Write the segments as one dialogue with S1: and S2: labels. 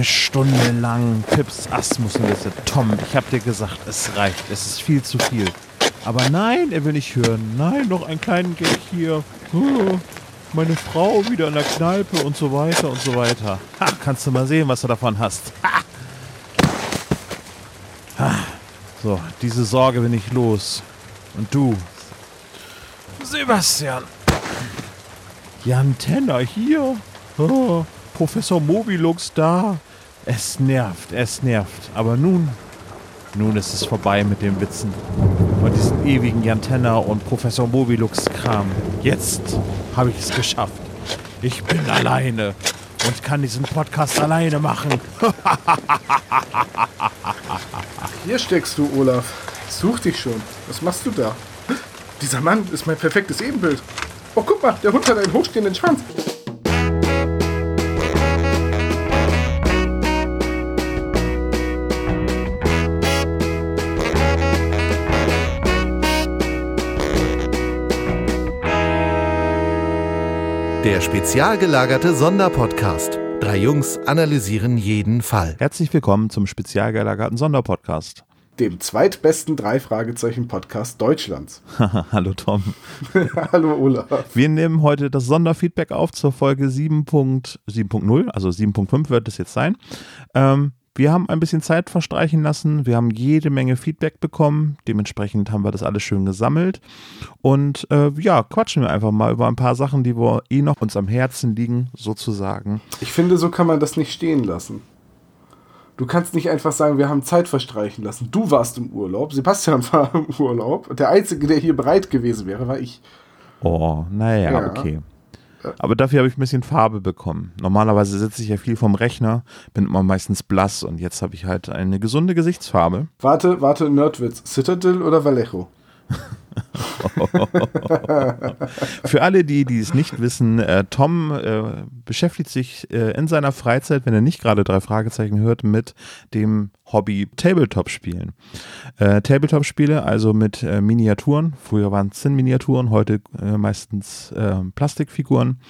S1: eine Stunde lang Pips Asmussen-Liste. Tom, ich hab dir gesagt, es reicht. Es ist viel zu viel. Aber nein, er will nicht hören. Nein, noch einen kleinen Gag hier. Oh, meine Frau wieder in der Kneipe und so weiter und so weiter. Ha, kannst du mal sehen, was du davon hast. Ha. Ha. So, diese Sorge bin ich los. Und du, Sebastian. Jan Tenner hier. Oh, Professor Mobilux da. Es nervt, es nervt. Aber nun, nun ist es vorbei mit den Witzen. Und diesen ewigen Jan Tenner und Professor Mobilux-Kram. Jetzt habe ich es geschafft. Ich bin alleine und kann diesen Podcast alleine machen.
S2: Hier steckst du, Olaf. Such dich schon. Was machst du da? Dieser Mann ist mein perfektes Ebenbild. Oh, guck mal, der Hund hat einen hochstehenden Schwanz.
S3: Der spezial gelagerte Sonderpodcast. Drei Jungs analysieren jeden Fall.
S1: Herzlich willkommen zum spezial gelagerten Sonderpodcast.
S2: Dem zweitbesten Drei-Fragezeichen-Podcast Deutschlands.
S1: Hallo Tom.
S2: Hallo Olaf.
S1: Wir nehmen heute das Sonderfeedback auf zur Folge 7.7.0, also 7.5 wird es jetzt sein. Ähm, wir haben ein bisschen Zeit verstreichen lassen. Wir haben jede Menge Feedback bekommen. Dementsprechend haben wir das alles schön gesammelt. Und äh, ja, quatschen wir einfach mal über ein paar Sachen, die wir eh noch uns am Herzen liegen, sozusagen.
S2: Ich finde, so kann man das nicht stehen lassen. Du kannst nicht einfach sagen, wir haben Zeit verstreichen lassen. Du warst im Urlaub, Sebastian war im Urlaub. Der Einzige, der hier bereit gewesen wäre, war ich.
S1: Oh, naja, ja. okay. Aber dafür habe ich ein bisschen Farbe bekommen. Normalerweise sitze ich ja viel vom Rechner, bin immer meistens blass und jetzt habe ich halt eine gesunde Gesichtsfarbe.
S2: Warte, warte, Nerdwitz. Citadel oder Vallejo?
S1: Für alle, die, die es nicht wissen, äh, Tom äh, beschäftigt sich äh, in seiner Freizeit, wenn er nicht gerade drei Fragezeichen hört, mit dem Hobby Tabletop-Spielen. Äh, Tabletop-Spiele, also mit äh, Miniaturen. Früher waren es Zinn-Miniaturen, heute äh, meistens Plastikfiguren,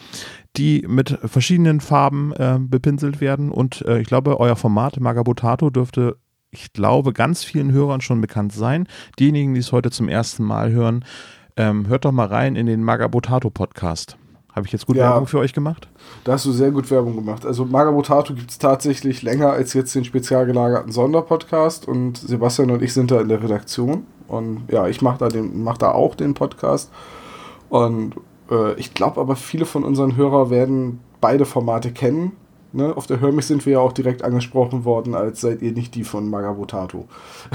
S1: die mit verschiedenen Farben bepinselt werden. Und ich glaube, euer Format Magabotato dürfte ich glaube, ganz vielen Hörern schon bekannt sein. Diejenigen, die es heute zum ersten Mal hören, ähm, hört doch mal rein in den Magabotato Podcast. Habe ich jetzt gut ja, Werbung für euch gemacht?
S2: Da hast du sehr gut Werbung gemacht. Also Magabotato gibt es tatsächlich länger als jetzt den spezial gelagerten Sonderpodcast und Sebastian und ich sind da in der Redaktion. Und ja, ich mache da, mach da auch den Podcast. Und äh, ich glaube aber, viele von unseren Hörern werden beide Formate kennen. Ne, auf der Hörmich sind wir ja auch direkt angesprochen worden, als seid ihr nicht die von Magabotato.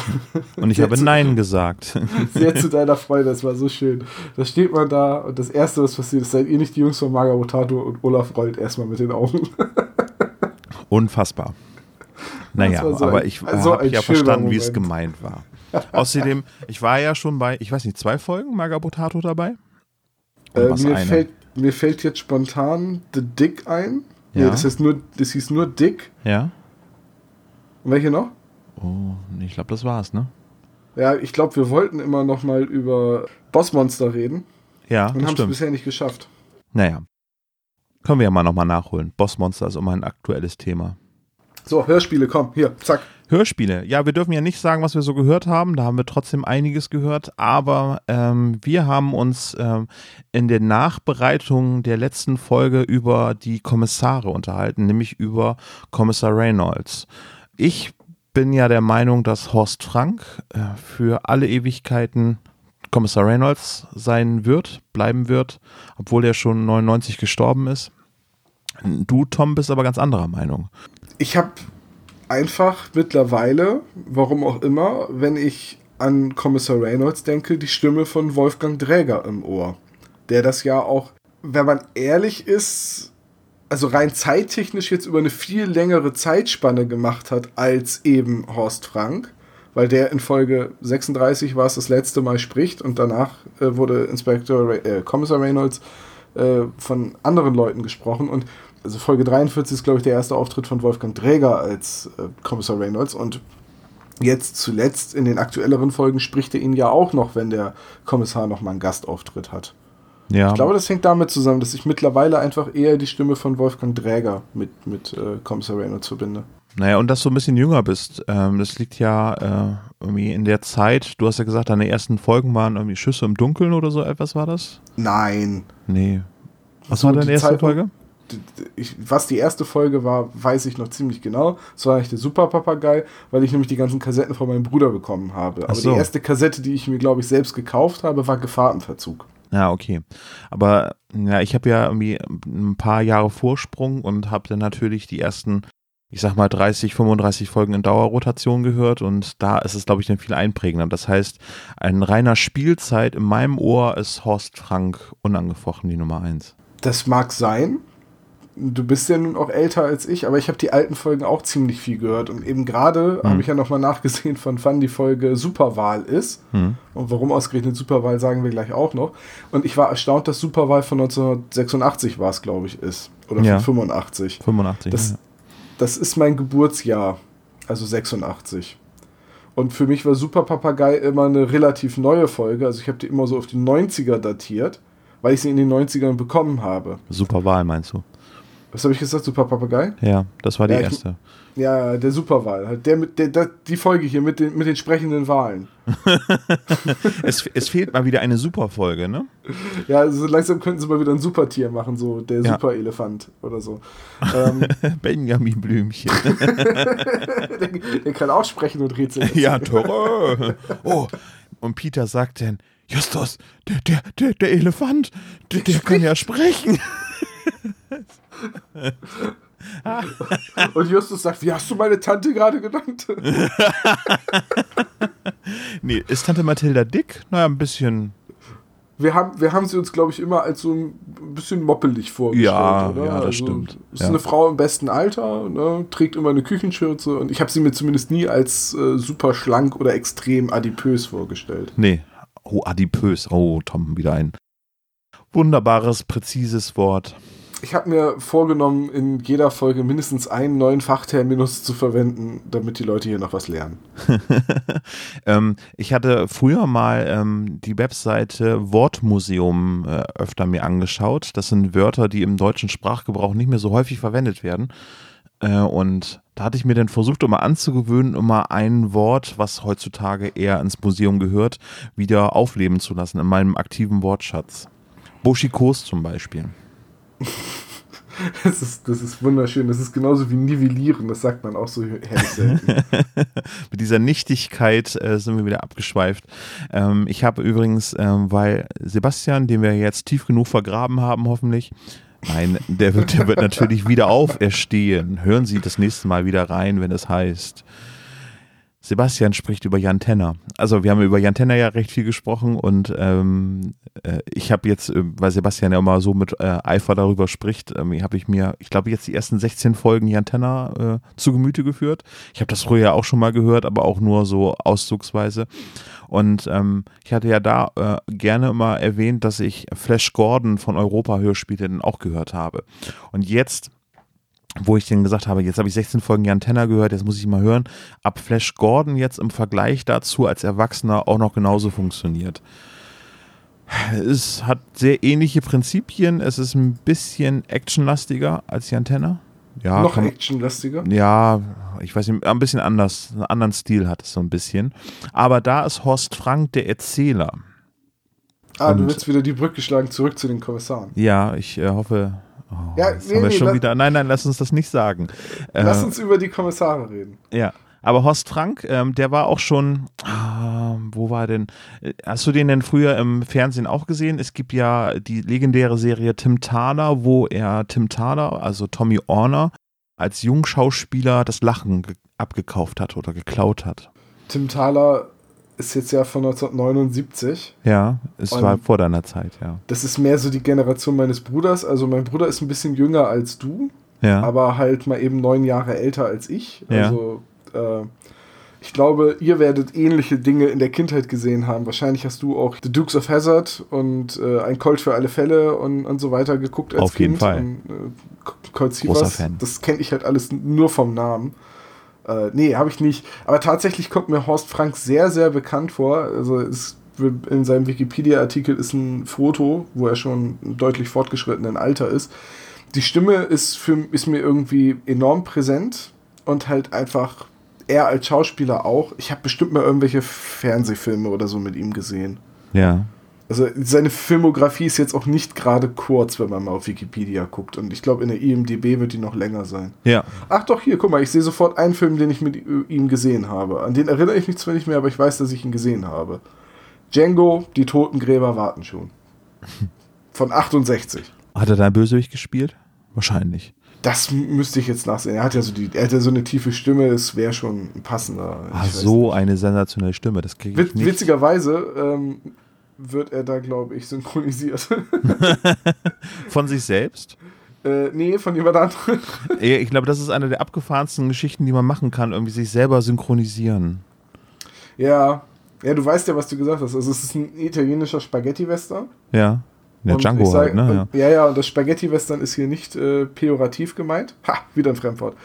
S1: Und ich habe Nein gesagt.
S2: Sehr zu deiner Freude, das war so schön. Da steht man da und das Erste, was passiert ist, seid ihr nicht die Jungs von Magabotato und Olaf rollt erstmal mit den Augen.
S1: Unfassbar. Naja, so aber ich so habe ja verstanden, wie es gemeint war. Außerdem, ich war ja schon bei, ich weiß nicht, zwei Folgen Magabotato dabei?
S2: Äh, mir, fällt, mir fällt jetzt spontan The Dick ein. Ja. Nee, das, heißt nur, das hieß nur Dick.
S1: Ja.
S2: Und welche noch?
S1: Oh, ich glaube, das war's, ne?
S2: Ja, ich glaube, wir wollten immer noch mal über Bossmonster reden.
S1: Ja,
S2: Und haben es bisher nicht geschafft.
S1: Naja. Können wir ja mal nochmal nachholen. Bossmonster ist immer ein aktuelles Thema.
S2: So, Hörspiele, komm, hier, zack.
S1: Hörspiele. Ja, wir dürfen ja nicht sagen, was wir so gehört haben. Da haben wir trotzdem einiges gehört. Aber ähm, wir haben uns ähm, in der Nachbereitung der letzten Folge über die Kommissare unterhalten, nämlich über Kommissar Reynolds. Ich bin ja der Meinung, dass Horst Frank äh, für alle Ewigkeiten Kommissar Reynolds sein wird, bleiben wird, obwohl er schon 99 gestorben ist. Du, Tom, bist aber ganz anderer Meinung
S2: ich habe einfach mittlerweile, warum auch immer, wenn ich an Kommissar Reynolds denke, die Stimme von Wolfgang Dräger im Ohr. Der das ja auch, wenn man ehrlich ist, also rein zeittechnisch jetzt über eine viel längere Zeitspanne gemacht hat als eben Horst Frank, weil der in Folge 36 war es das letzte Mal spricht und danach äh, wurde Inspektor Ray, äh, Kommissar Reynolds äh, von anderen Leuten gesprochen und also Folge 43 ist, glaube ich, der erste Auftritt von Wolfgang Dräger als äh, Kommissar Reynolds und jetzt zuletzt in den aktuelleren Folgen spricht er ihn ja auch noch, wenn der Kommissar noch mal einen Gastauftritt hat.
S1: Ja.
S2: Ich glaube, das hängt damit zusammen, dass ich mittlerweile einfach eher die Stimme von Wolfgang Dräger mit, mit äh, Kommissar Reynolds verbinde.
S1: Naja, und dass du ein bisschen jünger bist. Ähm, das liegt ja äh, irgendwie in der Zeit, du hast ja gesagt, deine ersten Folgen waren irgendwie Schüsse im Dunkeln oder so etwas war das?
S2: Nein.
S1: Nee. Was
S2: So,
S1: war deine erste
S2: Zeit-
S1: Folge?
S2: Ich, was die erste Folge war, weiß ich noch ziemlich genau. Es war eigentlich der Super Papagei, weil ich nämlich die ganzen Kassetten von meinem Bruder bekommen habe. Aber
S1: so.
S2: die erste Kassette, die ich mir, glaube ich, selbst gekauft habe, war Gefahrtenverzug.
S1: Ja, okay. Aber ja, ich habe ja irgendwie ein paar Jahre Vorsprung und habe dann natürlich die ersten, ich sag mal 30, 35 Folgen in Dauerrotation gehört und da ist es, glaube ich, dann viel einprägender. Das heißt, ein reiner Spielzeit in meinem Ohr ist Horst Frank unangefochten die Nummer eins.
S2: Das mag sein. Du bist ja nun auch älter als ich, aber ich habe die alten Folgen auch ziemlich viel gehört. Und eben gerade
S1: Hm.
S2: habe ich ja nochmal nachgesehen, von wann die Folge Superwahl ist.
S1: Hm.
S2: Und warum ausgerechnet Superwahl, sagen wir gleich auch noch. Und ich war erstaunt, dass Superwahl von 1986 war es, glaube ich, ist. Oder
S1: Ja.
S2: von 85.
S1: 85.
S2: Das,
S1: ja.
S2: das ist mein Geburtsjahr, also 86. Und für mich war Super Papagei immer eine relativ neue Folge. Also ich habe die immer so auf die 90er datiert, weil ich sie in den 90ern bekommen habe.
S1: Super Wahl meinst du?
S2: Was habe ich gesagt? Super Papagei?
S1: Ja, das war die
S2: Ja, ich-
S1: erste.
S2: Ja, der Superwahl. Halt der mit der, der, die Folge hier mit den, mit den sprechenden Wahlen.
S1: Es, es fehlt mal wieder eine Superfolge, ne?
S2: Ja, also langsam könnten sie mal wieder ein Supertier machen, so der
S1: Ja.
S2: Superelefant oder so. ähm,
S1: Benjamin Blümchen.
S2: der, der kann auch sprechen und rätseln.
S1: ja, Torre. Oh, und Peter sagt dann, Justus, der, der, der, der Elefant, der, der kann ja sprechen.
S2: Und Justus sagt, wie hast du meine Tante gerade genannt?
S1: Nee, ist Tante Mathilda dick? Naja, ein bisschen.
S2: Wir haben, wir haben sie uns, glaube ich, immer als so ein bisschen moppelig vorgestellt,
S1: Ja,
S2: oder?
S1: ja, das
S2: also,
S1: stimmt.
S2: Ist
S1: Ja.
S2: eine Frau im besten Alter, ne, trägt immer eine Küchenschürze und ich habe sie mir zumindest nie als äh, super schlank oder extrem adipös vorgestellt.
S1: Nee. Oh, adipös. Oh, Tom, wieder ein wunderbares, präzises Wort.
S2: Ich habe mir vorgenommen, in jeder Folge mindestens einen neuen Fachterminus zu verwenden, damit die Leute hier noch was lernen.
S1: ähm, ich hatte früher mal ähm, die Webseite Wortmuseum äh, öfter mir angeschaut. Das sind Wörter, die im deutschen Sprachgebrauch nicht mehr so häufig verwendet werden. Äh, und da hatte ich mir dann versucht, immer anzugewöhnen, immer ein Wort, was heutzutage eher ins Museum gehört, wieder aufleben zu lassen in meinem aktiven Wortschatz. Boschikos zum Beispiel.
S2: Das ist, das ist wunderschön. Das ist genauso wie nivellieren. Das sagt man auch so herrlich selten.
S1: Mit dieser Nichtigkeit äh, sind wir wieder abgeschweift. Ähm, ich habe übrigens, ähm, weil Sebastian, den wir jetzt tief genug vergraben haben, hoffentlich, nein, der wird, der wird natürlich wieder auferstehen. Hören Sie das nächste Mal wieder rein, wenn es heißt. Sebastian spricht über Jan Tenner. Also wir haben über Jan Tenner ja recht viel gesprochen und ähm, äh, ich habe jetzt, äh, weil Sebastian ja immer so mit äh, Eifer darüber spricht, ähm, habe ich mir, ich glaube jetzt die ersten 16 Folgen Jan Tenner äh, zu Gemüte geführt. Ich habe das früher auch schon mal gehört, aber auch nur so auszugsweise. Und ähm, ich hatte ja da äh, gerne immer erwähnt, dass ich Flash Gordon von Europa Hörspiele dann auch gehört habe. Und jetzt wo ich dann gesagt habe, jetzt habe ich 16 Folgen Jan Tenner gehört, jetzt muss ich mal hören, ab Flash Gordon jetzt im Vergleich dazu als Erwachsener auch noch genauso funktioniert. Es hat sehr ähnliche Prinzipien, es ist ein bisschen actionlastiger als Jan Tenner. Ja,
S2: Noch
S1: kann,
S2: actionlastiger.
S1: ja, ich weiß nicht, ein bisschen anders, einen anderen Stil hat es so ein bisschen. Aber da ist Horst Frank der Erzähler.
S2: Ah, du
S1: Und-
S2: willst wieder die Brücke schlagen, zurück zu den Kommissaren.
S1: Ja, ich äh, hoffe. Oh,
S2: Ja,
S1: jetzt
S2: nee,
S1: haben wir
S2: nee,
S1: schon wieder. Nein, nein, lass uns das nicht sagen.
S2: Lass
S1: Äh,
S2: uns über die Kommissare reden.
S1: Ja, aber Horst Frank, ähm, der war auch schon, ah, wo war denn, äh, hast du den denn früher im Fernsehen auch gesehen? Es gibt ja die legendäre Serie Tim Thaler, wo er Tim Thaler, also Tommy Orner, als Jungschauspieler das Lachen ge- abgekauft hat oder geklaut hat.
S2: Tim Thaler ist jetzt ja von 1979.
S1: Ja, es
S2: Und-
S1: war vor deiner Zeit, ja.
S2: Das ist mehr so die Generation meines Bruders. Also mein Bruder ist ein bisschen jünger als du,
S1: Ja,
S2: aber halt mal eben neun Jahre älter als ich.
S1: Ja.
S2: Also äh, ich glaube, ihr werdet ähnliche Dinge in der Kindheit gesehen haben. Wahrscheinlich hast du auch The Dukes of Hazzard und äh, ein Colt für alle Fälle und, und so weiter geguckt als
S1: Auf jeden
S2: Kind.
S1: Fall.
S2: Und, äh, Colt
S1: Großer Fan.
S2: das kenne ich halt alles nur vom Namen. Äh, nee, habe ich nicht. Aber tatsächlich kommt mir Horst Frank sehr, sehr bekannt vor. Also es in seinem Wikipedia-Artikel ist ein Foto, wo er schon deutlich fortgeschrittenen Alter ist. Die Stimme ist, für, ist mir irgendwie enorm präsent und halt einfach er als Schauspieler auch. Ich habe bestimmt mal irgendwelche Fernsehfilme oder so mit ihm gesehen.
S1: Ja.
S2: Also seine Filmografie ist jetzt auch nicht gerade kurz, wenn man mal auf Wikipedia guckt. Und ich glaube, in der IMDB wird die noch länger sein.
S1: Ja.
S2: Ach doch, hier, guck mal, ich sehe sofort einen Film, den ich mit ihm gesehen habe. An den erinnere ich mich zwar nicht mehr, aber ich weiß, dass ich ihn gesehen habe. Django, die Totengräber warten schon. Von 68.
S1: Hat er da Bösewicht gespielt? Wahrscheinlich.
S2: Das müsste ich jetzt nachsehen. Er hat ja so, die, er hat ja so eine tiefe Stimme, es wäre schon ein passender.
S1: Ach, so nicht. eine sensationelle Stimme, das kriege ich Witz, nicht.
S2: Witzigerweise ähm, wird er da, glaube ich, synchronisiert.
S1: von sich selbst?
S2: Äh, nee, von jemand anderem.
S1: ich glaube, das ist eine der abgefahrensten Geschichten, die man machen kann, irgendwie sich selber synchronisieren.
S2: Ja, ja, du weißt ja, was du gesagt hast. Also es ist ein italienischer Spaghetti-Western.
S1: Ja. Ja, Django sag, halt, ne?
S2: Ja. ja, ja, und das Spaghetti-Western ist hier nicht äh, pejorativ gemeint. Ha, wieder ein Fremdwort.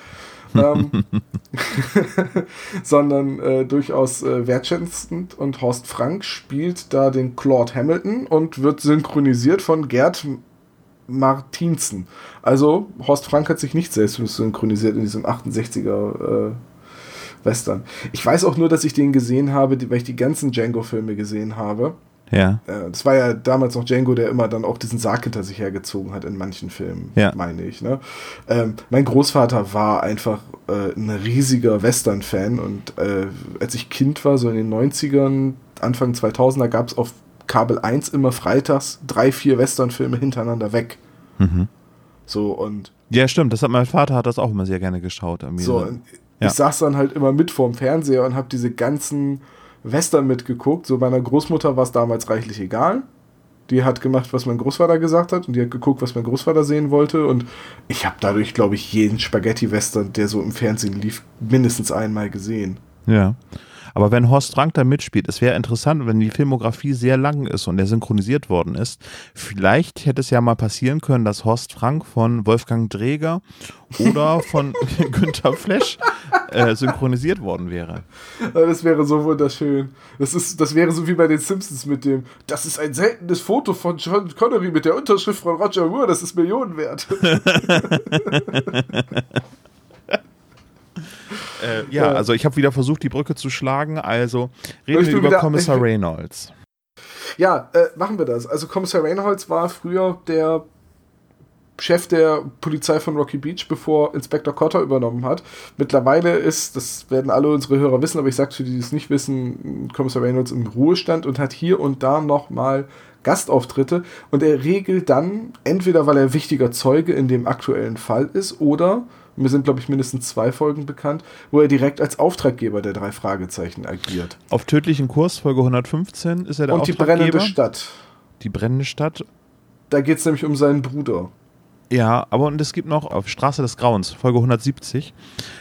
S2: Ähm, sondern äh, durchaus äh, wertschätzend. Und Horst Frank spielt da den Claude Hamilton und wird synchronisiert von Gerd Martinsen. Also Horst Frank hat sich nicht selbst synchronisiert in diesem 68er äh, Western. Ich weiß auch nur, dass ich den gesehen habe, weil ich die ganzen Django-Filme gesehen habe.
S1: Ja.
S2: Äh, das war ja damals noch Django, der immer dann auch diesen Sarg hinter sich hergezogen hat in manchen Filmen, ja. meine ich. Ne? Ähm, mein Großvater war einfach äh, ein riesiger Western-Fan und äh, als ich Kind war, so in den 90ern, Anfang 2000er, gab es auf Kabel 1 immer freitags drei, vier Western-Filme hintereinander weg. Mhm. So und.
S1: Ja, stimmt. Das hat mein Vater hat das auch immer sehr gerne geschaut.
S2: So, ja. ich saß dann halt immer mit vorm Fernseher und habe diese ganzen Western mitgeguckt. So meiner Großmutter war es damals reichlich egal. Die hat gemacht, was mein Großvater gesagt hat und die hat geguckt, was mein Großvater sehen wollte. Und ich habe dadurch, glaube ich, jeden Spaghetti-Western, der so im Fernsehen lief, mindestens einmal gesehen.
S1: Ja. Aber wenn Horst Frank da mitspielt, es wäre interessant, wenn die Filmografie sehr lang ist und er synchronisiert worden ist. Vielleicht hätte es ja mal passieren können, dass Horst Frank von Wolfgang Dräger oder von Günter Flesch äh, synchronisiert worden wäre.
S2: Das wäre so wunderschön. Das, ist, das wäre so wie bei den Simpsons mit dem, das ist ein seltenes Foto von John Connery mit der Unterschrift von Roger Moore, das ist Millionen wert.
S1: Äh, ja, also ich habe wieder versucht, die Brücke zu schlagen. Also reden wir über wieder, Kommissar Reynolds.
S2: Ja, äh, machen wir das. Also Kommissar Reynolds war früher der Chef der Polizei von Rocky Beach, bevor Inspektor Cotter übernommen hat. Mittlerweile ist, das werden alle unsere Hörer wissen, aber ich sage für die, die es nicht wissen, Kommissar Reynolds im Ruhestand und hat hier und da nochmal Gastauftritte und er regelt dann, entweder weil er wichtiger Zeuge in dem aktuellen Fall ist oder mir sind, glaube ich, mindestens zwei Folgen bekannt, wo er direkt als Auftraggeber der drei Fragezeichen agiert.
S1: Auf tödlichen Kurs, Folge 115, ist er der
S2: Und die brennende Stadt.
S1: Die brennende Stadt.
S2: Da geht es nämlich um seinen Bruder.
S1: Ja, aber und es gibt noch auf Straße des Grauens, Folge 170,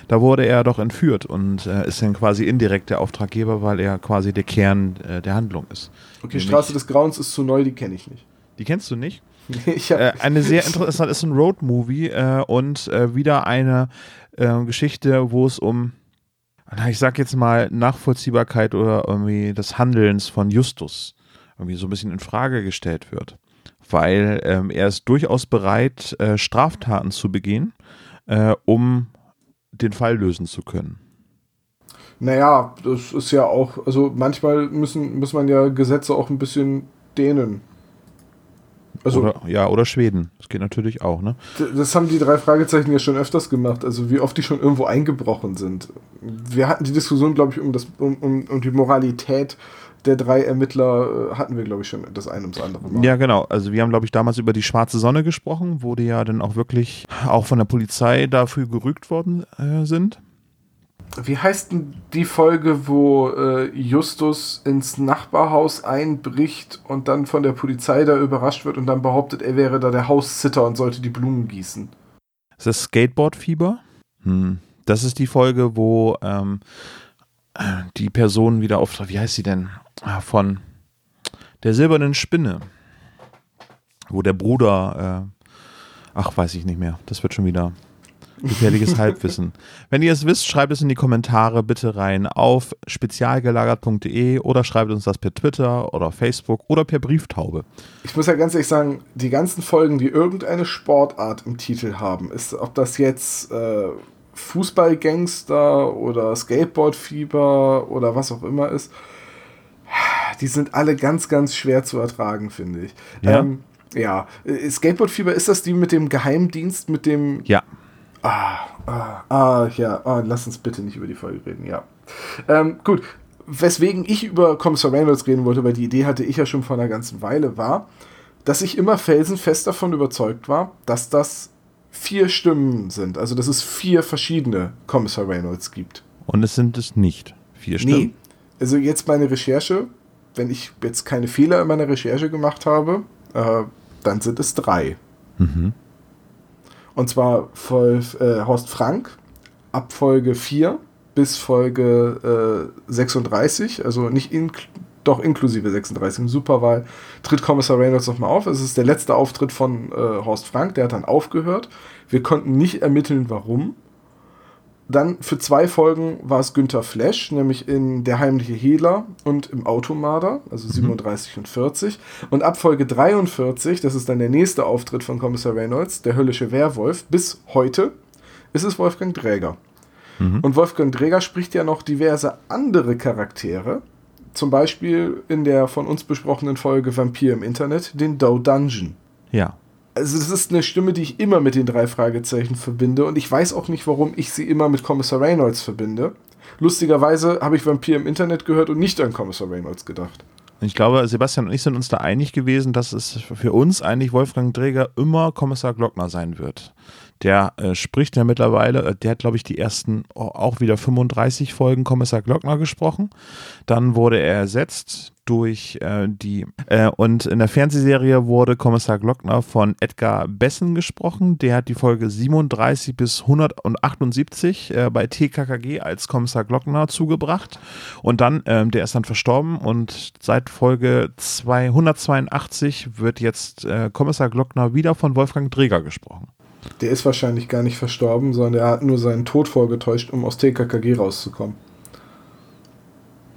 S1: da wurde er doch entführt und äh, ist dann quasi indirekt der Auftraggeber, weil er quasi der Kern äh, der Handlung ist.
S2: Okay, Nämlich, Straße des Grauens ist zu neu, die kenne ich nicht.
S1: Die kennst du nicht? äh, eine sehr interessante, ist ein Road-Movie äh, und äh, wieder eine äh, Geschichte, wo es um, ich sag jetzt mal, Nachvollziehbarkeit oder irgendwie des Handelns von Justus irgendwie so ein bisschen in Frage gestellt wird. Weil ähm, er ist durchaus bereit, äh, Straftaten zu begehen, äh, um den Fall lösen zu können.
S2: Naja, das ist ja auch, also manchmal müssen, muss man ja Gesetze auch ein bisschen dehnen.
S1: Also, oder, ja, oder Schweden. Das geht natürlich auch, ne?
S2: Das haben die drei Fragezeichen ja schon öfters gemacht. Also wie oft die schon irgendwo eingebrochen sind. Wir hatten die Diskussion, glaube ich, um, das, um, um, um die Moralität der drei Ermittler äh, hatten wir, glaube ich, schon das eine und das andere
S1: Mal. Ja, genau. Also wir haben, glaube ich, damals über die schwarze Sonne gesprochen, wo die ja dann auch wirklich auch von der Polizei dafür gerügt worden äh, sind
S2: wie heißt denn die Folge, wo äh, Justus ins Nachbarhaus einbricht und dann von der Polizei da überrascht wird und dann behauptet, er wäre da der Haussitter und sollte die Blumen gießen?
S1: Ist das Skateboard-Fieber? Hm. Das ist die Folge, wo ähm, die Person wieder auf, wie heißt sie denn? Ah, von der silbernen Spinne. Wo der Bruder, äh, ach, weiß ich nicht mehr. Das wird schon wieder Gefährliches Halbwissen. Wenn ihr es wisst, schreibt es in die Kommentare bitte rein auf spezialgelagert.de oder schreibt uns das per Twitter oder Facebook oder per Brieftaube.
S2: Ich muss ja ganz ehrlich sagen, die ganzen Folgen, die irgendeine Sportart im Titel haben, ist, ob das jetzt äh, Fußballgangster oder Skateboardfieber oder was auch immer ist, die sind alle ganz, ganz schwer zu ertragen, finde ich.
S1: Ja.
S2: Ähm, ja, Äh, Skateboardfieber, ist das die mit dem Geheimdienst, mit dem.
S1: Ja.
S2: Ah, ah, ah, ja, ah, lass uns bitte nicht über die Folge reden, ja. Ähm, gut, weswegen ich über Kommissar Reynolds reden wollte, weil die Idee hatte ich ja schon vor einer ganzen Weile, war, dass ich immer felsenfest davon überzeugt war, dass das vier Stimmen sind. Also, dass es vier verschiedene Kommissar Reynolds gibt.
S1: Und es sind es nicht. Vier
S2: Nee.
S1: Stimmen.
S2: Also jetzt meine Recherche, wenn ich jetzt keine Fehler in meiner Recherche gemacht habe, äh, dann sind es drei.
S1: Mhm.
S2: Und zwar voll, äh, Horst Frank ab Folge 4 bis Folge äh, 36, also nicht in, doch inklusive 36 im Superwahl, tritt Kommissar Reynolds nochmal auf. Es ist der letzte Auftritt von äh, Horst Frank, der hat dann aufgehört. Wir konnten nicht ermitteln, warum. Dann für zwei Folgen war es Günther Flash, nämlich in Der heimliche Hehler und im Automarder, also 37 und 40. Und ab Folge 43, das ist dann der nächste Auftritt von Kommissar Reynolds, der höllische Werwolf, bis heute ist es Wolfgang Dräger. Und Wolfgang Dräger spricht ja noch diverse andere Charaktere, zum Beispiel in der von uns besprochenen Folge Vampir im Internet, den Doe Dungeon.
S1: Ja.
S2: Also das ist eine Stimme, die ich immer mit den drei Fragezeichen verbinde und ich weiß auch nicht, warum ich sie immer mit Kommissar Reynolds verbinde. Lustigerweise habe ich Vampir im Internet gehört und nicht an Kommissar Reynolds gedacht.
S1: Ich glaube, Sebastian und ich sind uns da einig gewesen, dass es für uns eigentlich Wolfgang Träger immer Kommissar Glockner sein wird. Der äh, spricht ja mittlerweile, äh, der hat, glaube ich, die ersten oh, auch wieder 35 Folgen Kommissar Glockner gesprochen. Dann wurde er ersetzt durch äh, die, äh, und in der Fernsehserie wurde Kommissar Glockner von Edgar Bessen gesprochen. Der hat die Folge 37 bis 178 äh, bei TKKG als Kommissar Glockner zugebracht. Und dann, ähm, der ist dann verstorben und seit Folge 282 wird jetzt äh, Kommissar Glockner wieder von Wolfgang Dreger gesprochen.
S2: Der ist wahrscheinlich gar nicht verstorben, sondern er hat nur seinen Tod vorgetäuscht, um aus TKKG rauszukommen.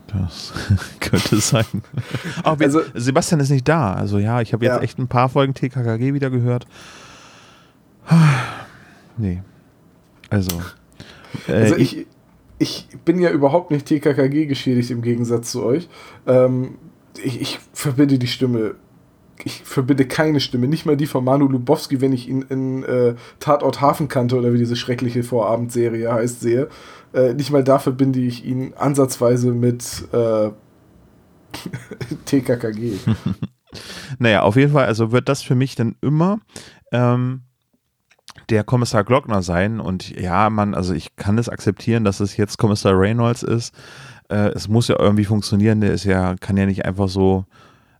S1: Das könnte sein. Wir,
S2: Also-
S1: Sebastian ist nicht da. Also ja, ich habe jetzt
S2: Ja.
S1: echt ein paar Folgen TKKG wieder gehört. Nee. Also. Äh,
S2: Also ich, ich bin ja überhaupt nicht TKKG geschädigt im Gegensatz zu euch. Ähm, ich, ich verbinde die Stimme. Ich verbinde keine Stimme, nicht mal die von Manu Lubowski, wenn ich ihn in äh, Tatort Hafenkante oder wie diese schreckliche Vorabendserie heißt, sehe. Äh, nicht mal da verbinde ich ihn ansatzweise mit äh, TKKG.
S1: Naja, auf jeden Fall, also wird das für mich dann immer ähm, der Kommissar Glockner sein. Und ja, man, also ich kann es akzeptieren, dass es jetzt Kommissar Reynolds ist. Äh, es muss ja irgendwie funktionieren. Der ist ja, kann ja nicht einfach so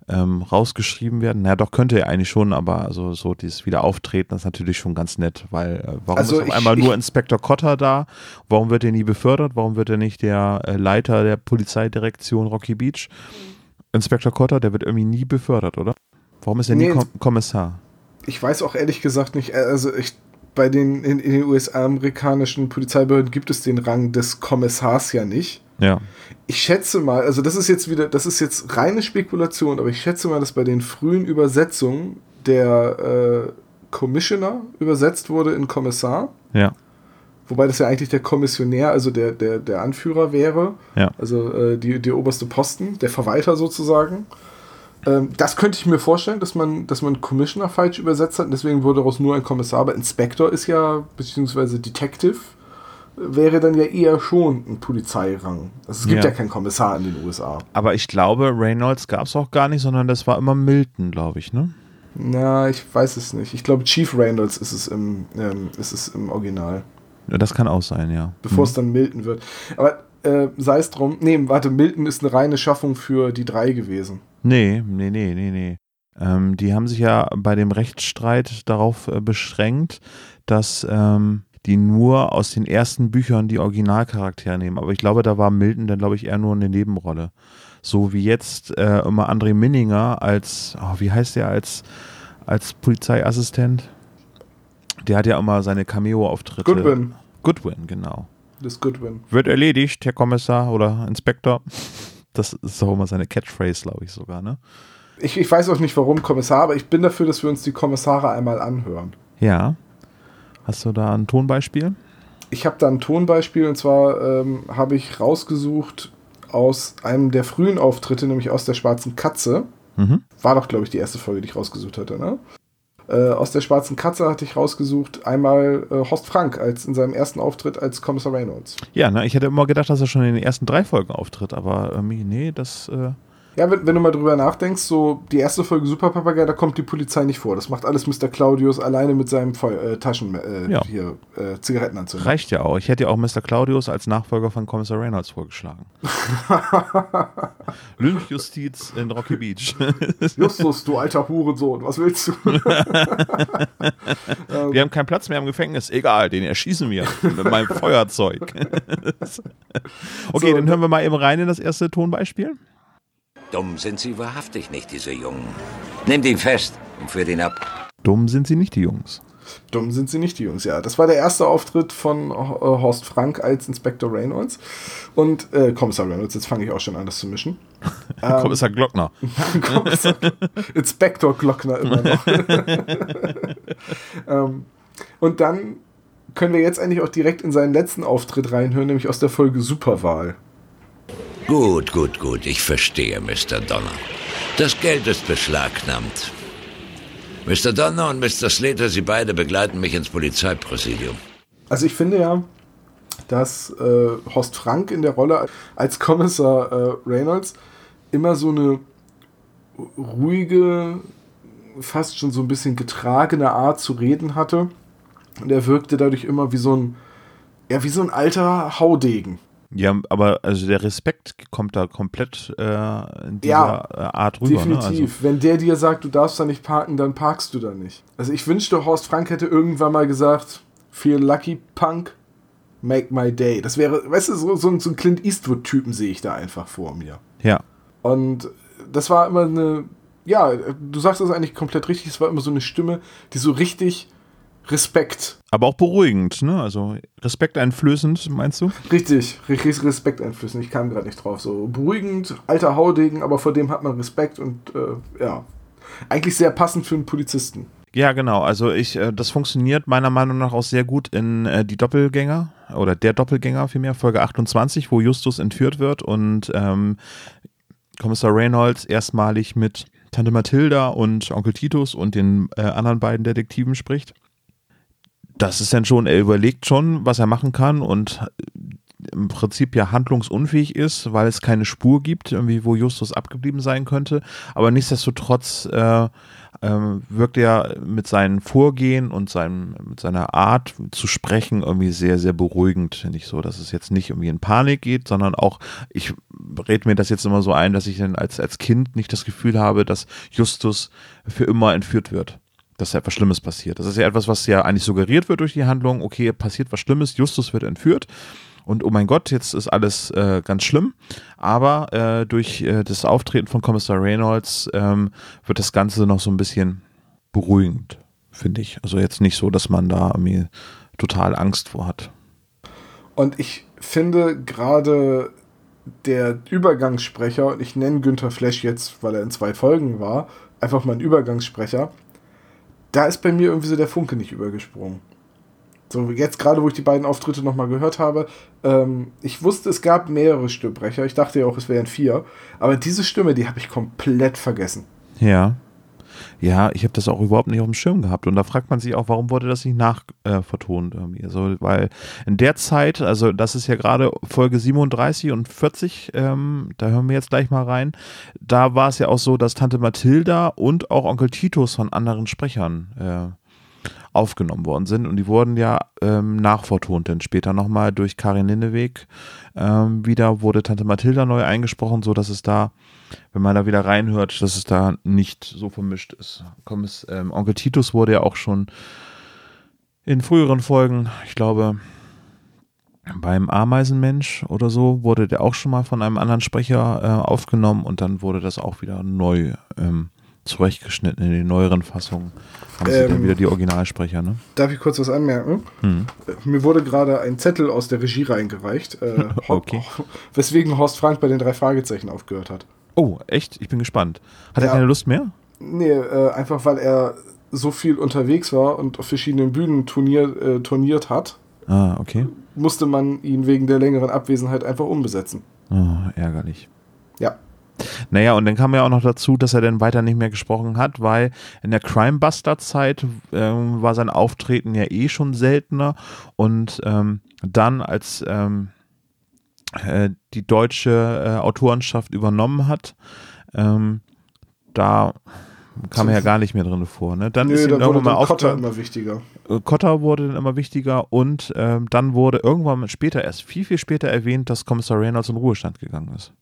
S1: ähm, rausgeschrieben werden. Na doch, könnte er eigentlich schon, aber also so dieses Wiederauftreten, ist natürlich schon ganz nett, weil äh, warum
S2: Also
S1: ist auf
S2: ich-
S1: einmal nur
S2: ich-
S1: Inspektor Cotter da? Warum wird er nie befördert? Warum wird er nicht der äh, Leiter der Polizeidirektion Rocky Beach? Inspektor Cotter, der wird irgendwie nie befördert, oder? Warum ist er nie
S2: Nee.
S1: Kom Kommissar?
S2: Ich weiß auch ehrlich gesagt nicht, äh, also ich, bei den in, in den US-amerikanischen Polizeibehörden gibt es den Rang des Kommissars ja nicht.
S1: Ja.
S2: Ich schätze mal, also das ist jetzt wieder, das ist jetzt reine Spekulation, aber ich schätze mal, dass bei den frühen Übersetzungen der äh, Commissioner übersetzt wurde in Kommissar,
S1: Ja.
S2: wobei das ja eigentlich der Kommissionär, also der, der, der Anführer wäre,
S1: Ja.
S2: also äh, die, der oberste Posten, der Verwalter sozusagen. Ähm, das könnte ich mir vorstellen, dass man, dass man Commissioner falsch übersetzt hat, und deswegen wurde daraus nur ein Kommissar, aber Inspector ist ja, beziehungsweise Detective, wäre dann ja eher schon ein Polizeirang. Also es gibt
S1: Ja.
S2: ja, keinen Kommissar in den USA.
S1: Aber ich glaube, Reynolds gab es auch gar nicht, sondern das war immer Milton, glaube ich, ne?
S2: Na, ich weiß es nicht. Ich glaube, Chief Reynolds ist es im, ähm, ist es im Original,
S1: Ja, das kann auch sein, ja.
S2: bevor es dann Milton wird. Aber äh, sei es drum. Nee, warte, Milton ist eine reine Schaffung für die drei gewesen.
S1: Nee, nee, nee, nee, nee. Ähm, die haben sich ja bei dem Rechtsstreit darauf äh, beschränkt, dass ähm, die nur aus den ersten Büchern die Originalcharaktere nehmen. Aber ich glaube, da war Milton dann, glaube ich, eher nur eine Nebenrolle. So wie jetzt äh, immer André Minninger als, oh, wie heißt der, als, als Polizeiassistent? Der hat ja immer seine Cameo-Auftritte.
S2: Goodwin.
S1: Goodwin, genau.
S2: Das Goodwin.
S1: Wird erledigt, Herr Kommissar oder Inspektor. Das ist auch immer seine Catchphrase, glaube ich sogar, ne?
S2: Ich, ich weiß auch nicht warum Kommissar, aber ich bin dafür, dass wir uns die Kommissare einmal anhören.
S1: Ja. Hast du da ein Tonbeispiel?
S2: Ich habe da ein Tonbeispiel und zwar ähm, habe ich rausgesucht aus einem der frühen Auftritte, nämlich aus der Schwarzen Katze.
S1: Mhm.
S2: War doch, glaube ich, die erste Folge, die ich rausgesucht hatte, ne? Äh, aus der Schwarzen Katze hatte ich rausgesucht einmal äh, Horst Frank als in seinem ersten Auftritt als Kommissar Reynolds.
S1: Ja, ne, ich hätte immer gedacht, dass er schon in den ersten drei Folgen auftritt, aber irgendwie, nee, das.
S2: Ja, wenn, wenn du mal drüber nachdenkst, so die erste Folge Super Papagei, da kommt die Polizei nicht vor. Das macht alles Mr. Claudius alleine mit seinem Feu äh, Taschen, äh,
S1: Ja.
S2: hier, äh, Zigarettenanzünder.
S1: reicht ja auch. Ich hätte ja auch Mr. Claudius als Nachfolger von Kommissar Reynolds vorgeschlagen. Lynchjustiz in Rocky Beach.
S2: Justus, du alter Hurensohn, was willst du?
S1: Wir haben keinen Platz mehr im Gefängnis. Egal, den erschießen wir mit meinem Feuerzeug. okay,
S2: So,
S1: dann hören wir mal eben rein in das erste Tonbeispiel.
S4: Dumm sind sie wahrhaftig nicht, diese Jungen. Nehmt ihn fest und führt ihn ab.
S1: Dumm sind sie nicht, die Jungs.
S2: Dumm sind sie nicht, die Jungs, ja. Das war der erste Auftritt von äh, Horst Frank als Inspektor Reynolds. Und äh, Kommissar Reynolds, jetzt fange ich auch schon an, das zu mischen. Ähm,
S1: Kommissar Glockner.
S2: Kommissar, Inspektor Glockner immer noch. ähm, und dann können wir jetzt eigentlich auch direkt in seinen letzten Auftritt reinhören, nämlich aus der Folge Superwahl.
S4: Gut, gut, gut. Ich verstehe, Mr. Donner. Das Geld ist beschlagnahmt. Mr. Donner und Mr. Slater, Sie beide begleiten mich ins Polizeipräsidium.
S2: Also ich finde ja, dass äh, Horst Frank in der Rolle als Kommissar äh, Reynolds immer so eine ruhige, fast schon so ein bisschen getragene Art zu reden hatte. Und er wirkte dadurch immer wie so ein, ja, wie so ein alter Haudegen.
S1: Ja, aber also der Respekt kommt da komplett äh, in dieser
S2: Ja,
S1: äh, Art rüber. Ne?
S2: Definitiv.
S1: Also,
S2: Wenn der dir sagt, du darfst da nicht parken, dann parkst du da nicht. Also ich wünschte, Horst Frank hätte irgendwann mal gesagt, feel lucky, Punk, make my day. Das wäre, weißt du, so, so, ein- so ein Clint Eastwood-Typen sehe ich da einfach vor mir.
S1: ja.
S2: Und das war immer eine, ja, du sagst das eigentlich komplett richtig, es war immer so eine Stimme, die so richtig Respekt,
S1: Aber auch beruhigend, ne? Also respekteinflößend, meinst du?
S2: richtig, richtig Respekt einflößen. Ich kam gerade nicht drauf. So beruhigend, alter Haudegen, aber vor dem hat man Respekt und äh, ja, eigentlich sehr passend für einen Polizisten.
S1: Ja, genau. Also ich, äh, das funktioniert meiner Meinung nach auch sehr gut in äh, die Doppelgänger oder der Doppelgänger vielmehr, Folge 28, wo Justus entführt wird und ähm, Kommissar Reynolds erstmalig mit Tante Mathilda und Onkel Titus und den äh, anderen beiden Detektiven spricht. Das ist dann schon, er überlegt schon, was er machen kann und im Prinzip ja handlungsunfähig ist, weil es keine Spur gibt, irgendwie, wo Justus abgeblieben sein könnte. Aber nichtsdestotrotz äh, ähm, wirkt er mit seinem Vorgehen und seinem, mit seiner Art zu sprechen irgendwie sehr, sehr beruhigend, finde ich so, dass es jetzt nicht irgendwie in Panik geht, sondern auch, ich rede mir das jetzt immer so ein, dass ich dann als, als Kind nicht das Gefühl habe, dass Justus für immer entführt wird. Dass etwas Schlimmes passiert. Das ist ja etwas, was ja eigentlich suggeriert wird durch die Handlung. Okay, passiert was Schlimmes, Justus wird entführt. Und oh mein Gott, jetzt ist alles äh, ganz schlimm. Aber äh, durch äh, das Auftreten von Kommissar Reynolds ähm, wird das Ganze noch so ein bisschen beruhigend, finde ich. Also jetzt nicht so, dass man da irgendwie total Angst vor hat.
S2: Und ich finde gerade der Übergangssprecher, und ich nenne Günther Flesch jetzt, weil er in zwei Folgen war, einfach mal ein Übergangssprecher, da ist bei mir irgendwie so der Funke nicht übergesprungen. So, jetzt gerade, wo ich die beiden Auftritte nochmal gehört habe, ähm, ich wusste, es gab mehrere Stimmbrecher. Ich dachte ja auch, es wären vier. Aber diese Stimme, die habe ich komplett vergessen.
S1: Ja. Ja, ich habe das auch überhaupt nicht auf dem Schirm gehabt. Und da fragt man sich auch, warum wurde das nicht nachvertont äh? Also, weil in der Zeit, also das ist ja gerade Folge 37 und 40, ähm, da hören wir jetzt gleich mal rein, da war es ja auch so, dass Tante Mathilda und auch Onkel Titus von anderen Sprechern äh, aufgenommen worden sind. Und die wurden ja ähm, nachvertont, denn später nochmal durch Karin Linneweg ähm, wieder wurde Tante Mathilda neu eingesprochen, so dass es da wenn man da wieder reinhört, dass es da nicht so vermischt ist. Komm, es, ähm, Onkel Titus wurde ja auch schon in früheren Folgen, ich glaube, beim Ameisenmensch oder so, wurde der auch schon mal von einem anderen Sprecher äh, aufgenommen und dann wurde das auch wieder neu ähm, zurechtgeschnitten. In den neueren Fassungen haben sie dann
S2: Ähm,
S1: wieder die Originalsprecher, ne?
S2: Darf ich kurz was anmerken?
S1: Hm.
S2: Mir wurde gerade ein Zettel aus der Regie reingereicht, äh,
S1: Okay.
S2: weswegen Horst Frank bei den drei Fragezeichen aufgehört hat.
S1: Oh, echt? Ich bin gespannt. Hat er
S2: Ja.
S1: keine Lust mehr?
S2: Nee, äh, einfach weil er so viel unterwegs war und auf verschiedenen Bühnen turnier, äh, turniert hat,
S1: Ah, okay.
S2: musste man ihn wegen der längeren Abwesenheit einfach umbesetzen.
S1: Oh, ärgerlich.
S2: Ja.
S1: Naja, und dann kam ja auch noch dazu, dass er dann weiter nicht mehr gesprochen hat, weil in der Crimebuster-Zeit ähm, war sein Auftreten ja eh schon seltener und ähm, dann, als ähm, äh, die deutsche äh, Autorenschaft übernommen hat, ähm, da kam er ja gar nicht mehr drin vor. Ne? Dann ist
S2: Nö,
S1: ihm
S2: da wurde
S1: mal
S2: Kotter immer wichtiger.
S1: äh, Kotter wurde dann immer wichtiger und ähm, dann wurde irgendwann später, erst viel, viel später erwähnt, dass Kommissar Reynolds in Ruhestand gegangen ist.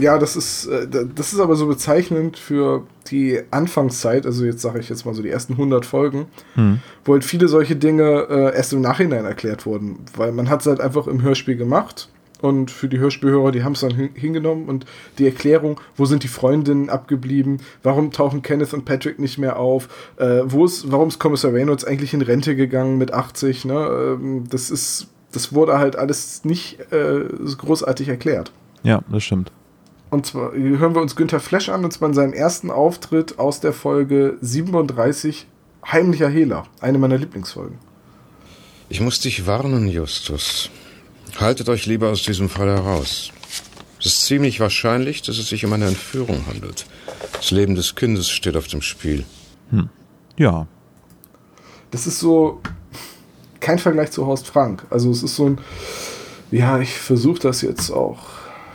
S2: Ja, das ist, äh, da- das ist aber so bezeichnend für die Anfangszeit, also jetzt sage ich jetzt mal so die ersten 100 Folgen,
S1: Hm.
S2: wo halt viele solche Dinge äh, erst im Nachhinein erklärt wurden, weil man hat es halt einfach im Hörspiel gemacht und für die Hörspielhörer, die haben es dann hin hingenommen und die Erklärung, wo sind die Freundinnen abgeblieben, warum tauchen Kenneth und Patrick nicht mehr auf, äh, wo ist, warum ist Kommissar Reynolds eigentlich in Rente gegangen mit 80, ne? Ähm, das ist, das wurde halt alles nicht äh, so großartig erklärt.
S1: Ja, das stimmt.
S2: Und zwar hören wir uns Günther Flesch an, und zwar in seinem ersten Auftritt aus der Folge 37 Heimlicher Hehler, eine meiner Lieblingsfolgen.
S5: Ich muss dich warnen, Justus. Haltet euch lieber aus diesem Fall heraus. Es ist ziemlich wahrscheinlich, dass es sich um eine Entführung handelt. Das Leben des Kindes steht auf dem Spiel.
S1: Ja,
S2: Das ist so kein Vergleich zu Horst Frank. Also es ist so ein, ja, ich versuche das jetzt auch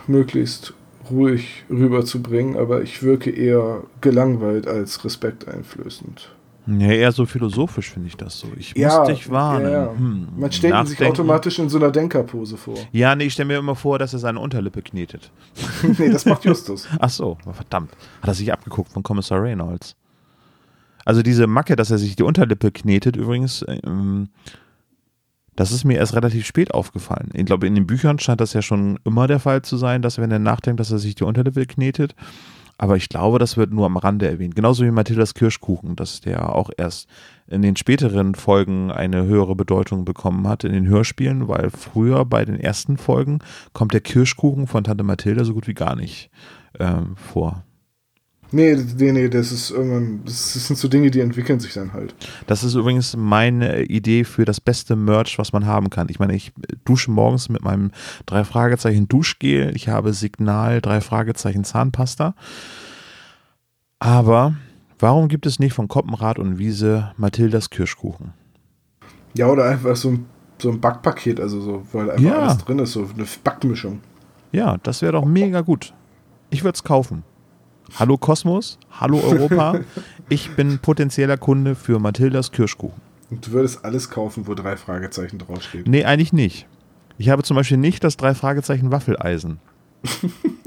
S2: möglichst ruhig rüberzubringen, aber ich wirke eher gelangweilt als respekteinflößend.
S1: ja eher so philosophisch finde ich das so. Ich
S2: Ja,
S1: muss dich warnen.
S2: ja, ja.
S1: Hm,
S2: Man stellt ihn sich automatisch in so einer Denkerpose vor.
S1: Ja, nee, ich stelle mir immer vor, dass er seine Unterlippe knetet.
S2: nee, das macht Justus.
S1: Ach so, verdammt. Hat er sich abgeguckt von Kommissar Reynolds. Also diese Macke, dass er sich die Unterlippe knetet, übrigens, ähm, das ist mir erst relativ spät aufgefallen. Ich glaube, in den Büchern scheint das ja schon immer der Fall zu sein, dass wenn er nachdenkt, dass er sich die Unterlippe knetet. Aber ich glaube, das wird nur am Rande erwähnt. Genauso wie Mathildas Kirschkuchen, dass der auch erst in den späteren Folgen eine höhere Bedeutung bekommen hat in den Hörspielen, weil früher bei den ersten Folgen kommt der Kirschkuchen von Tante Mathilda so gut wie gar nicht ähm, vor.
S2: Nee, nee, nee, das ist irgendwann, das sind so Dinge, die entwickeln sich dann halt.
S1: Das ist übrigens meine Idee für das beste Merch, was man haben kann. Ich meine, ich dusche morgens mit meinem drei Fragezeichen Duschgel. Ich habe Signal drei Fragezeichen Zahnpasta. Aber warum gibt es nicht von Koppenrad und Wiese Mathildas Kirschkuchen?
S2: Ja, oder einfach so ein, so ein Backpaket, also so, weil einfach
S1: Ja.
S2: alles drin ist, so eine Backmischung.
S1: Ja, das wäre doch mega gut. Ich würde es kaufen. Hallo Kosmos, hallo Europa. Ich bin potenzieller Kunde für Mathildas Kirschkuchen.
S2: Und du würdest alles kaufen, wo drei Fragezeichen draufsteht.
S1: Nee, eigentlich nicht. Ich habe zum Beispiel nicht das drei Fragezeichen Waffeleisen.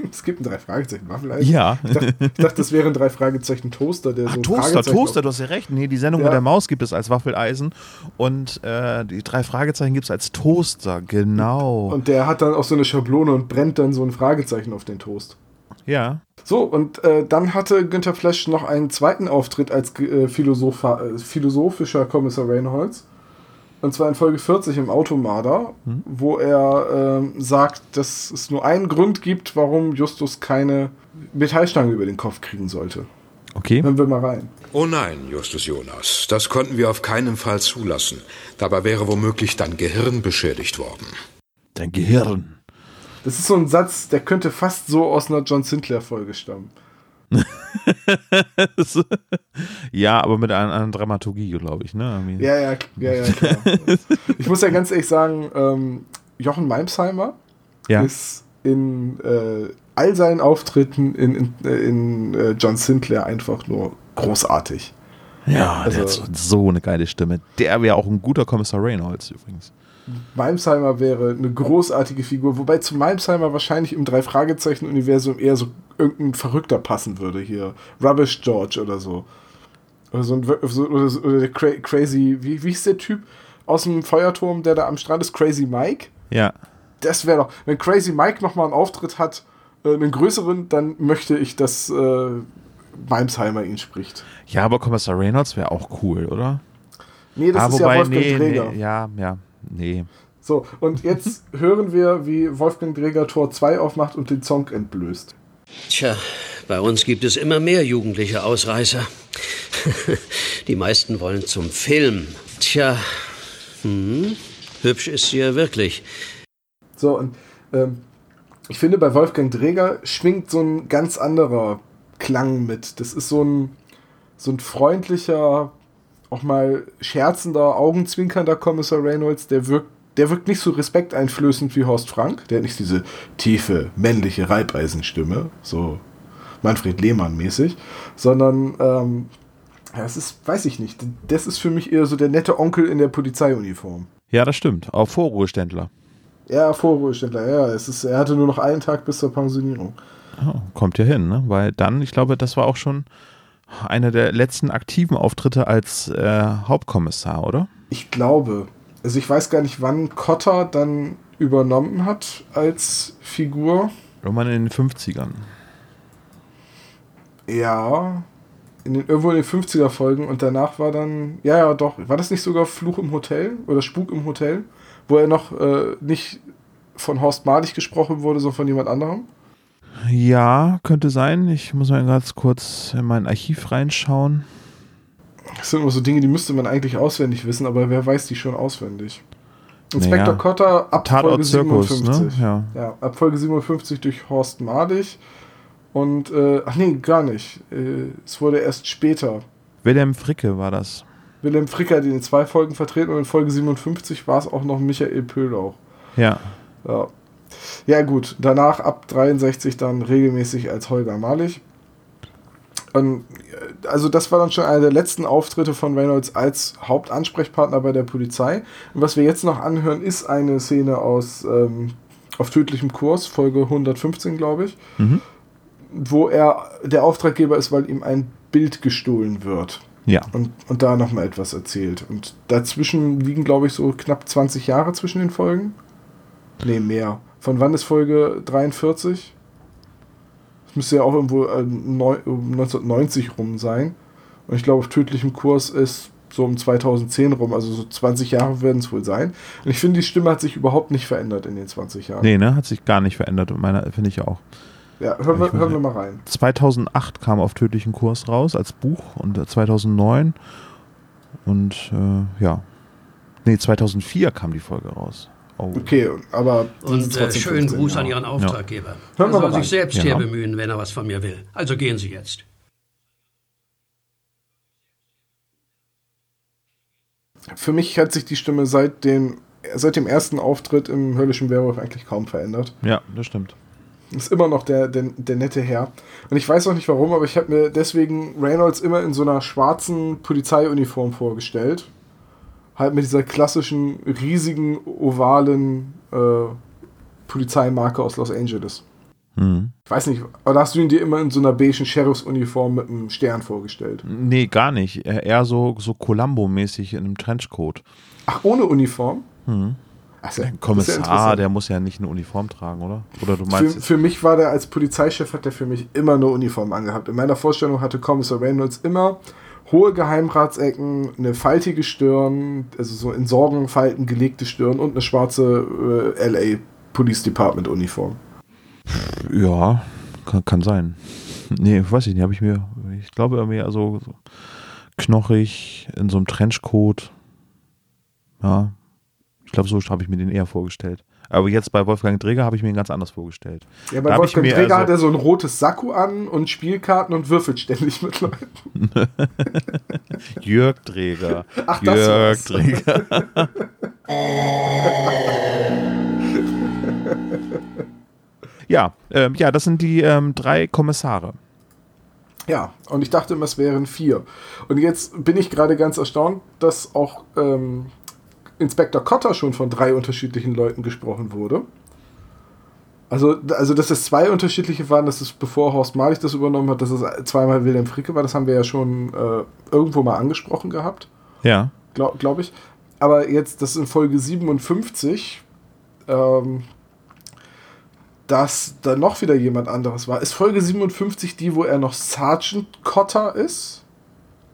S2: Es gibt ein drei Fragezeichen Waffeleisen.
S1: Ja.
S2: Ich dachte, ich dachte, das wäre ein drei Fragezeichen Toaster, der
S1: Ah,
S2: so
S1: Toaster, Toaster, du hast ja recht. Nee, die Sendung
S2: Ja.
S1: mit der Maus gibt es als Waffeleisen und äh, die drei Fragezeichen gibt es als Toaster, genau.
S2: Und der hat dann auch so eine Schablone und brennt dann so ein Fragezeichen auf den Toast.
S1: Ja.
S2: So, und äh, dann hatte Günther Flesch noch einen zweiten Auftritt als äh, äh, philosophischer Kommissar Reynolds. Und zwar in Folge 40 im Automarder, wo er ähm, sagt, dass es nur einen Grund gibt, warum Justus keine Metallstange über den Kopf kriegen sollte.
S1: Okay.
S2: Hören wir mal rein.
S5: Oh nein, Justus Jonas, das konnten wir auf keinen Fall zulassen. Dabei wäre womöglich dein Gehirn beschädigt worden.
S1: Dein Gehirn.
S2: Das ist so ein Satz, der könnte fast so aus einer John Sinclair-Folge stammen.
S1: ja, aber mit einer anderen Dramaturgie, glaube ich. Ne?
S2: Ja, ja, ja, ja, klar. ich muss ja ganz ehrlich sagen, ähm, Jochen Meimsheimer
S1: Ja.
S2: ist in äh, all seinen Auftritten in, in, äh, in äh, John Sinclair einfach nur großartig.
S1: Ja, der
S2: Also-
S1: hat so, so eine geile Stimme. Der wäre auch ein guter Kommissar Reynolds übrigens.
S2: Meimsheimer wäre eine großartige Figur, wobei zu Meimsheimer wahrscheinlich im Drei-Fragezeichen-Universum eher so irgendein Verrückter passen würde hier. Rubbish George oder so. Oder so ein so, oder, so- oder der Cra Crazy, wie, wie hieß der Typ aus dem Feuerturm, der da am Strand ist? Crazy Mike?
S1: Ja.
S2: Das wäre doch, wenn Crazy Mike nochmal einen Auftritt hat, äh, einen größeren, dann möchte ich das äh, Weimsheimer ihn spricht.
S1: Ja, aber Kommissar Reynolds wäre auch cool, oder?
S2: Nee, das
S1: ah,
S2: ist
S1: wobei,
S2: ja Wolfgang
S1: nee,
S2: Träger.
S1: nee, ja, ja, nee.
S2: So, und jetzt hören wir, wie Wolfgang Träger Tor 2 aufmacht und den Song entblößt.
S6: Tja, bei uns gibt es immer mehr jugendliche Ausreißer. Die meisten wollen zum Film. Tja, hm, hübsch ist sie ja wirklich.
S2: So, und ähm, ich finde, bei Wolfgang Dräger schwingt so ein ganz anderer Klang mit. Das ist so ein, so ein freundlicher, auch mal scherzender, augenzwinkernder Kommissar Reynolds, der wirkt, der wirkt nicht so respekteinflößend wie Horst Frank. Der hat nicht diese tiefe, männliche Reibeisenstimme, so Manfred Lehmann-mäßig, sondern ähm, ja, es ist, weiß ich nicht, das ist für mich eher so der nette Onkel in der Polizeiuniform.
S1: Ja, das stimmt. Auch Vorruheständler.
S2: Ja, Vorruheständler, ja. Es ist, er hatte nur noch einen Tag bis zur Pensionierung.
S1: Oh, kommt ja hin, ne? Weil dann, ich glaube, das war auch schon einer der letzten aktiven Auftritte als äh, Hauptkommissar, oder?
S2: Ich glaube. Also ich weiß gar nicht, wann Cotter dann übernommen hat als Figur.
S1: Irgendwann in den 50ern.
S2: Ja. In den, irgendwo in den 50er Folgen und danach war dann. Ja, ja, doch. War das nicht sogar Fluch im Hotel oder Spuk im Hotel? Wo er noch äh, nicht von Horst Madig gesprochen wurde, sondern von jemand anderem?
S1: Ja, könnte sein. Ich muss mal ganz kurz in mein Archiv reinschauen.
S2: Das sind immer so Dinge, die müsste man eigentlich auswendig wissen, aber wer weiß die schon auswendig? Inspektor
S1: Naja.
S2: Cotter ab
S1: Tatort
S2: Folge
S1: Zirkus,
S2: 57.
S1: ne? Ja.
S2: Ja, ab Folge 57 durch Horst Madig. Und, äh, ach nee, gar nicht. Äh, es wurde erst später.
S1: Wilhelm Fricke war das.
S2: Wilhelm Fricker hat ihn in zwei Folgen vertreten und in Folge 57 war es auch noch Michael Pöhlauch.
S1: Ja.
S2: Ja. Ja, gut. Danach ab 63 dann regelmäßig als Holger Malig. Und, äh, also, das war dann schon einer der letzten Auftritte von Reynolds als Hauptansprechpartner bei der Polizei. Und was wir jetzt noch anhören, ist eine Szene aus ähm, Auf tödlichem Kurs, Folge 115, glaube ich,
S1: Mhm.
S2: wo er der Auftraggeber ist, weil ihm ein Bild gestohlen wird.
S1: Ja.
S2: Und, und da nochmal etwas erzählt. Und dazwischen liegen, glaube ich, so knapp 20 Jahre zwischen den Folgen. Nee, mehr. Von wann ist Folge 43? Das müsste ja auch irgendwo äh, neu, um 1990 rum sein. Und ich glaube, auf tödlichem Kurs ist so um 2010 rum. Also so 20 Jahre werden es wohl sein. Und ich finde, die Stimme hat sich überhaupt nicht verändert in den 20 Jahren.
S1: Nee, ne? Hat sich gar nicht verändert. Meiner finde ich auch.
S2: Ja, hören wir, hören wir mal rein.
S1: 2008 kam auf tödlichen Kurs raus als Buch und äh, 2009 und äh, ja. Nee, 2004 kam die Folge raus. Oh.
S2: Okay, aber.
S6: Und äh, schönen
S2: 15
S6: Gruß
S2: Jahre.
S6: an Ihren Auftraggeber.
S2: Hören
S6: Er soll sich selbst
S1: Ja.
S6: hier bemühen, wenn er was von mir will. Also gehen Sie jetzt.
S2: Für mich hat sich die Stimme seit dem, seit dem ersten Auftritt im Höllischen Werwolf eigentlich kaum verändert.
S1: Ja, das stimmt.
S2: Ist immer noch der, der, der nette Herr. Und ich weiß auch nicht warum, aber ich habe mir deswegen Reynolds immer in so einer schwarzen Polizeiuniform vorgestellt. Halt mit dieser klassischen, riesigen, ovalen äh, Polizeimarke aus Los Angeles.
S1: Mhm.
S2: Ich weiß nicht, aber hast du ihn dir immer in so einer beigen Sheriffsuniform mit einem Stern vorgestellt.
S1: Nee, gar nicht. Eher so, so Columbo-mäßig in einem Trenchcoat.
S2: Ach, ohne Uniform? Ja-
S1: Ein
S2: ist ja
S1: Kommissar,
S2: interessant.
S1: der muss ja nicht eine Uniform tragen, oder? Oder du
S2: Für,
S1: meinst jetzt,
S2: für mich war der als Polizeichef, hat der für mich immer eine Uniform angehabt. In meiner Vorstellung hatte Kommissar Reynolds immer hohe Geheimratsecken, eine faltige Stirn, also so in Sorgenfalten gelegte Stirn und eine schwarze äh, LA Police Department Uniform.
S1: ja, kann, kann sein. Nee, weiß ich nicht, habe ich mir, ich glaube irgendwie also so knochig in so einem Trenchcoat. Ja, ich glaube, so habe ich mir den eher vorgestellt. Aber jetzt bei Wolfgang Dräger habe ich mir ihn ganz anders vorgestellt.
S2: Ja, bei
S1: Da
S2: Wolfgang Träger
S1: also-
S2: hat er so ein rotes Sakko an und Spielkarten und würfelt ständig mit Leuten.
S1: Jörg Dräger.
S2: Ach, das
S1: Jörg
S2: war's.
S1: Dräger. ja, ähm, ja, das sind die ähm, drei Kommissare.
S2: Ja, und ich dachte immer, es wären vier. Und jetzt bin ich gerade ganz erstaunt, dass auch ähm, Inspektor Cotter schon von drei unterschiedlichen Leuten gesprochen wurde. Also, also, dass es zwei unterschiedliche waren, dass es bevor Horst Malich das übernommen hat, dass es zweimal Wilhelm Fricke war, das haben wir ja schon äh, irgendwo mal angesprochen gehabt,
S1: Ja.
S2: glaube glaub ich. Aber jetzt, das ist in Folge 57, ähm, dass da noch wieder jemand anderes war. Ist Folge 57 die, wo er noch Sergeant Cotter ist?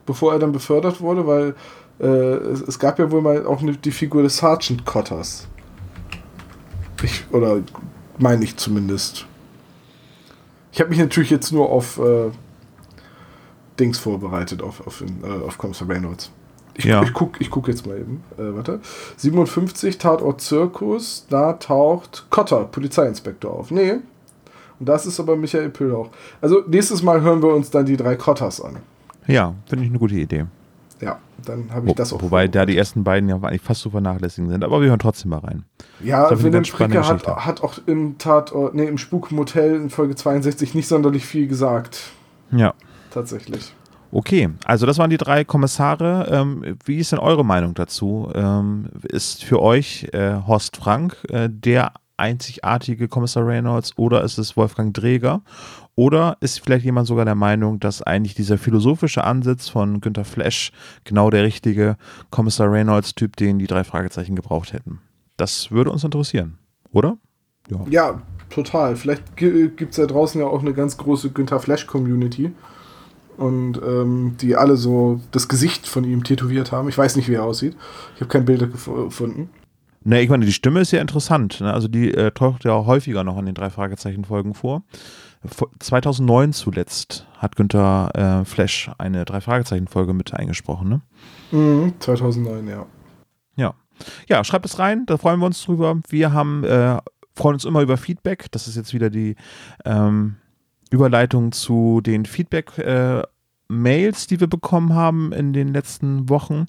S2: Bevor er dann befördert wurde, weil äh, es, es, gab ja wohl mal auch eine, die Figur des Sergeant Cotters. Ich, oder meine ich zumindest. Ich habe mich natürlich jetzt nur auf äh, Dings vorbereitet, auf, auf, äh, auf Kommissar Reynolds. Ich, ja. ich gucke ich guck jetzt mal eben. Äh, warte. 57 Tatort Zirkus, da taucht Cotter, Polizeiinspektor, auf. Nee. Und das ist aber Michael Püllauch. Also nächstes Mal hören wir uns dann die drei Cotters an.
S1: Ja, finde ich eine gute Idee.
S2: Ja, dann habe ich Wo, das auch.
S1: Wobei da die ersten beiden ja eigentlich fast zu vernachlässigen sind, aber wir hören trotzdem mal rein.
S2: Ja, Willem Fricke hat, hat auch im Tatort, nee, im Spukmotel in Folge 62 nicht sonderlich viel gesagt.
S1: Ja.
S2: Tatsächlich.
S1: Okay, also das waren die drei Kommissare. Ähm, wie ist denn eure Meinung dazu? Ähm, ist für euch äh, Horst Frank äh, der einzigartige Kommissar Reynolds oder ist es Wolfgang Dreger? Oder ist vielleicht jemand sogar der Meinung, dass eigentlich dieser philosophische Ansatz von Günter Flash genau der richtige Kommissar Reynolds-Typ, den die drei Fragezeichen gebraucht hätten? Das würde uns interessieren, oder?
S2: Ja, ja total. Vielleicht gibt es da draußen ja auch eine ganz große Günter Flash-Community und ähm, die alle so das Gesicht von ihm tätowiert haben. Ich weiß nicht, wie er aussieht. Ich habe kein Bild gefunden.
S1: Ne, ich meine, die Stimme ist ja interessant. Ne? Also die äh, taucht ja häufiger noch in den drei Fragezeichen-Folgen vor. 2009 zuletzt hat Günther äh, Flash eine drei Fragezeichen-Folge mit eingesprochen, ne?
S2: Mhm, 2009, ja.
S1: Ja. Ja, schreibt es rein, da freuen wir uns drüber. Wir haben, äh, freuen uns immer über Feedback. Das ist jetzt wieder die ähm, Überleitung zu den Feedback-Mails, äh, die wir bekommen haben in den letzten Wochen.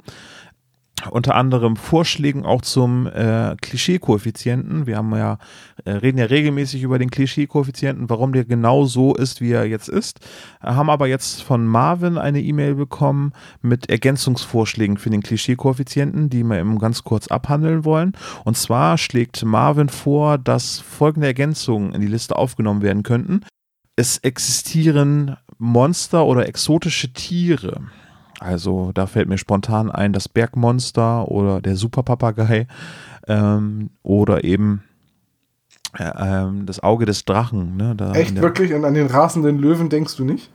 S1: Unter anderem Vorschlägen auch zum äh, Klischee-Koeffizienten. Wir haben ja, äh, reden ja regelmäßig über den Klischee-Koeffizienten, warum der genau so ist, wie er jetzt ist. Haben aber jetzt von Marvin eine E-Mail bekommen mit Ergänzungsvorschlägen für den Klischee-Koeffizienten, die wir eben ganz kurz abhandeln wollen. Und zwar schlägt Marvin vor, dass folgende Ergänzungen in die Liste aufgenommen werden könnten es existieren Monster oder exotische Tiere. Also da fällt mir spontan ein das Bergmonster oder der Superpapagei ähm, oder eben äh, ähm, das Auge des Drachen. Ne,
S2: Echt wirklich? Und an den rasenden Löwen denkst du nicht?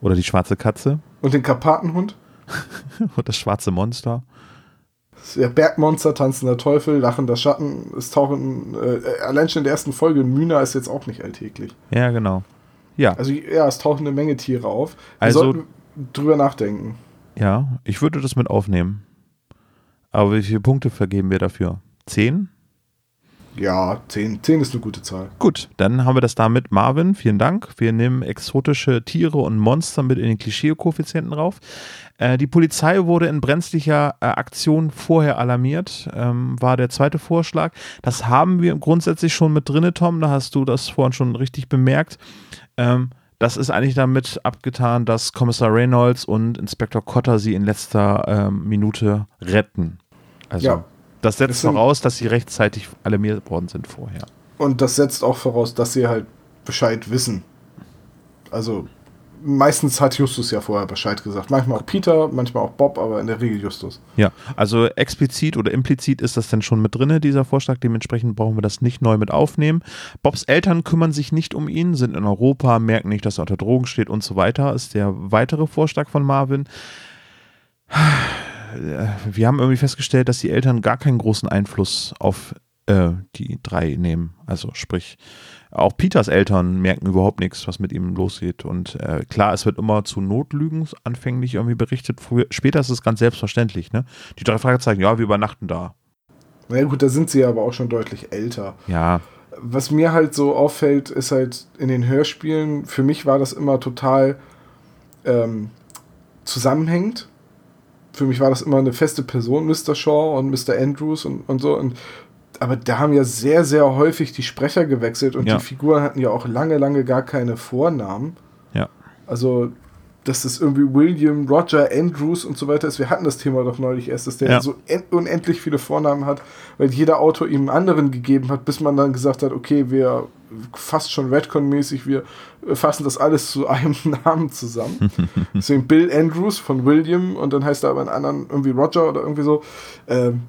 S1: Oder die schwarze Katze.
S2: Und den Karpatenhund?
S1: und das schwarze Monster
S2: ja, Bergmonster, tanzender Teufel, lachender Schatten. Es tauchen, äh, allein schon in der ersten Folge, Mühner ist jetzt auch nicht alltäglich.
S1: Ja, genau. Ja.
S2: Also, ja, es tauchen eine Menge Tiere auf. Wir also, sollten drüber nachdenken.
S1: Ja, ich würde das mit aufnehmen. Aber wie viele Punkte vergeben wir dafür? Zehn?
S2: Ja, 10. 10 ist eine gute Zahl.
S1: Gut, dann haben wir das damit. Marvin, vielen Dank. Wir nehmen exotische Tiere und Monster mit in den Klischee-Koeffizienten rauf. Äh, die Polizei wurde in brenzlicher äh, Aktion vorher alarmiert, ähm, war der zweite Vorschlag. Das haben wir grundsätzlich schon mit drinne, Tom. Da hast du das vorhin schon richtig bemerkt. Ähm, das ist eigentlich damit abgetan, dass Kommissar Reynolds und Inspektor Cotter sie in letzter ähm, Minute retten. Also ja. Das setzt voraus, dass sie rechtzeitig alarmiert worden sind vorher.
S2: Und das setzt auch voraus, dass sie halt Bescheid wissen. Also meistens hat Justus ja vorher Bescheid gesagt. Manchmal auch Peter, manchmal auch Bob, aber in der Regel Justus.
S1: Ja, also explizit oder implizit ist das dann schon mit drin, dieser Vorschlag. Dementsprechend brauchen wir das nicht neu mit aufnehmen. Bobs Eltern kümmern sich nicht um ihn, sind in Europa, merken nicht, dass er unter Drogen steht und so weiter. Ist der weitere Vorschlag von Marvin. Wir haben irgendwie festgestellt, dass die Eltern gar keinen großen Einfluss auf äh, die drei nehmen. Also sprich, auch Peters Eltern merken überhaupt nichts, was mit ihm losgeht. Und äh, klar, es wird immer zu Notlügen anfänglich irgendwie berichtet. Früher, später ist es ganz selbstverständlich. Ne? Die drei Fragezeichen, ja, wir übernachten da.
S2: Na ja, gut, da sind sie aber auch schon deutlich älter.
S1: Ja.
S2: Was mir halt so auffällt, ist halt in den Hörspielen, für mich war das immer total ähm, zusammenhängend für mich war das immer eine feste Person, Mr. Shaw und Mr. Andrews und, und so. Und, aber da haben ja sehr, sehr häufig die Sprecher gewechselt und ja. die Figuren hatten ja auch lange, lange gar keine Vornamen.
S1: Ja.
S2: Also, dass das irgendwie William, Roger, Andrews und so weiter ist. Wir hatten das Thema doch neulich erst, dass der ja. so unendlich viele Vornamen hat, weil jeder Autor ihm einen anderen gegeben hat, bis man dann gesagt hat, okay, wir fast schon Redcon-mäßig, wir fassen das alles zu einem Namen zusammen. Deswegen Bill Andrews von William und dann heißt er aber einen anderen irgendwie Roger oder irgendwie so. Ähm,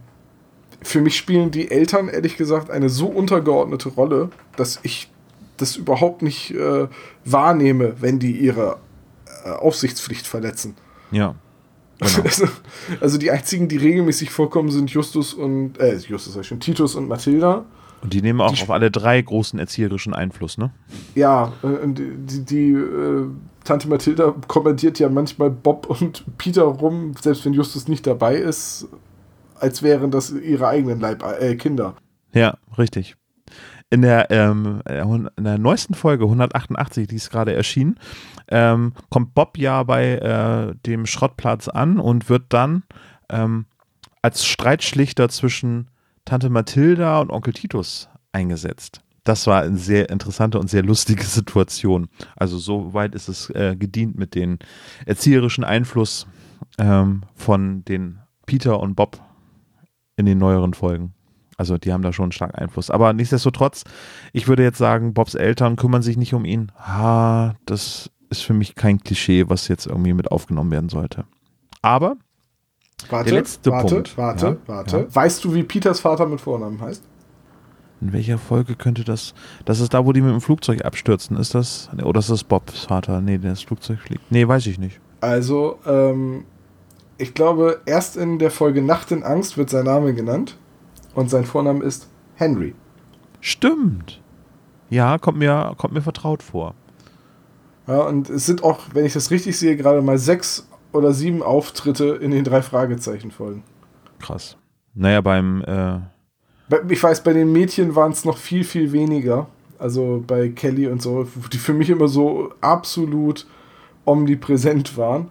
S2: für mich spielen die Eltern ehrlich gesagt eine so untergeordnete Rolle, dass ich das überhaupt nicht äh, wahrnehme, wenn die ihre äh, Aufsichtspflicht verletzen.
S1: Ja.
S2: Genau. Also, also, die einzigen, die regelmäßig vorkommen, sind Justus und äh, Justus sag ich schon, Titus und Mathilda.
S1: Und die nehmen auch die auf alle drei großen erzieherischen Einfluss, ne?
S2: Ja, äh, und die, die äh, Tante Mathilda kommentiert ja manchmal Bob und Peter rum, selbst wenn Justus nicht dabei ist, als wären das ihre eigenen Leib äh, Kinder.
S1: Ja, richtig in der, ähm, äh, in der neuesten Folge 188, die ist gerade erschienen, ähm, kommt Bob ja bei äh, dem Schrottplatz an und wird dann ähm, als Streitschlichter zwischen Tante Mathilda und Onkel Titus eingesetzt. Das war eine sehr interessante und sehr lustige Situation. Also so weit ist es äh, gedient mit dem erzieherischen Einfluss ähm, von den Peter und Bob in den neueren Folgen. Also die haben da schon einen starken Einfluss. Aber nichtsdestotrotz, ich würde jetzt sagen, Bobs Eltern kümmern sich nicht um ihn. Ha, das ist für mich kein Klischee, was jetzt irgendwie mit aufgenommen werden sollte. Aber
S2: warte, der letzte warte, Punkt. Warte, ja, warte. Ja. Weißt du, wie Peters Vater mit Vornamen heißt?
S1: In welcher Folge könnte das? Das ist da, wo die mit dem Flugzeug abstürzen. Ist das? Oder ist das Bobs Vater? Nee, das Flugzeug fliegt. Nee, weiß ich nicht.
S2: Also, ähm, ich glaube, erst in der Folge Nacht in Angst wird sein Name genannt und sein Vorname ist Henry.
S1: Stimmt. Ja, kommt mir, kommt mir vertraut vor.
S2: Ja, und es sind auch, wenn ich das richtig sehe, gerade mal sechs oder sieben Auftritte in den drei Fragezeichen-Folgen.
S1: Krass. Naja, beim. Äh
S2: ich weiß, bei den Mädchen waren es noch viel, viel weniger. Also bei Kelly und so, die für mich immer so absolut omnipräsent waren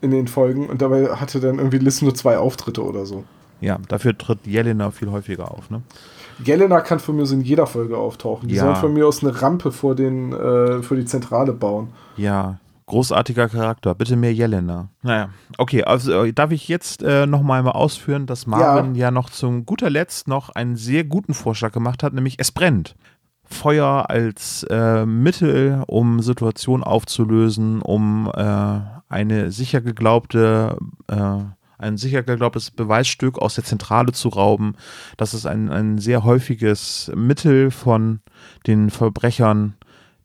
S2: in den Folgen. Und dabei hatte dann irgendwie Liz nur zwei Auftritte oder so.
S1: Ja, dafür tritt Jelena viel häufiger auf, ne?
S2: Jelena kann von mir so in jeder Folge auftauchen. Die ja. sollen von mir aus eine Rampe vor, den, äh, für die Zentrale bauen.
S1: Ja, großartiger Charakter. Bitte mehr Jelena. Naja, okay, also äh, darf ich jetzt äh, nochmal mal ausführen, dass Marvin ja. ja noch zum guter Letzt noch einen sehr guten Vorschlag gemacht hat, nämlich es brennt. Feuer als äh, Mittel, um Situationen aufzulösen, um äh, eine sicher geglaubte äh, ein sicher geglaubtes Beweisstück aus der Zentrale zu rauben. Das ist ein, ein sehr häufiges Mittel von den Verbrechern,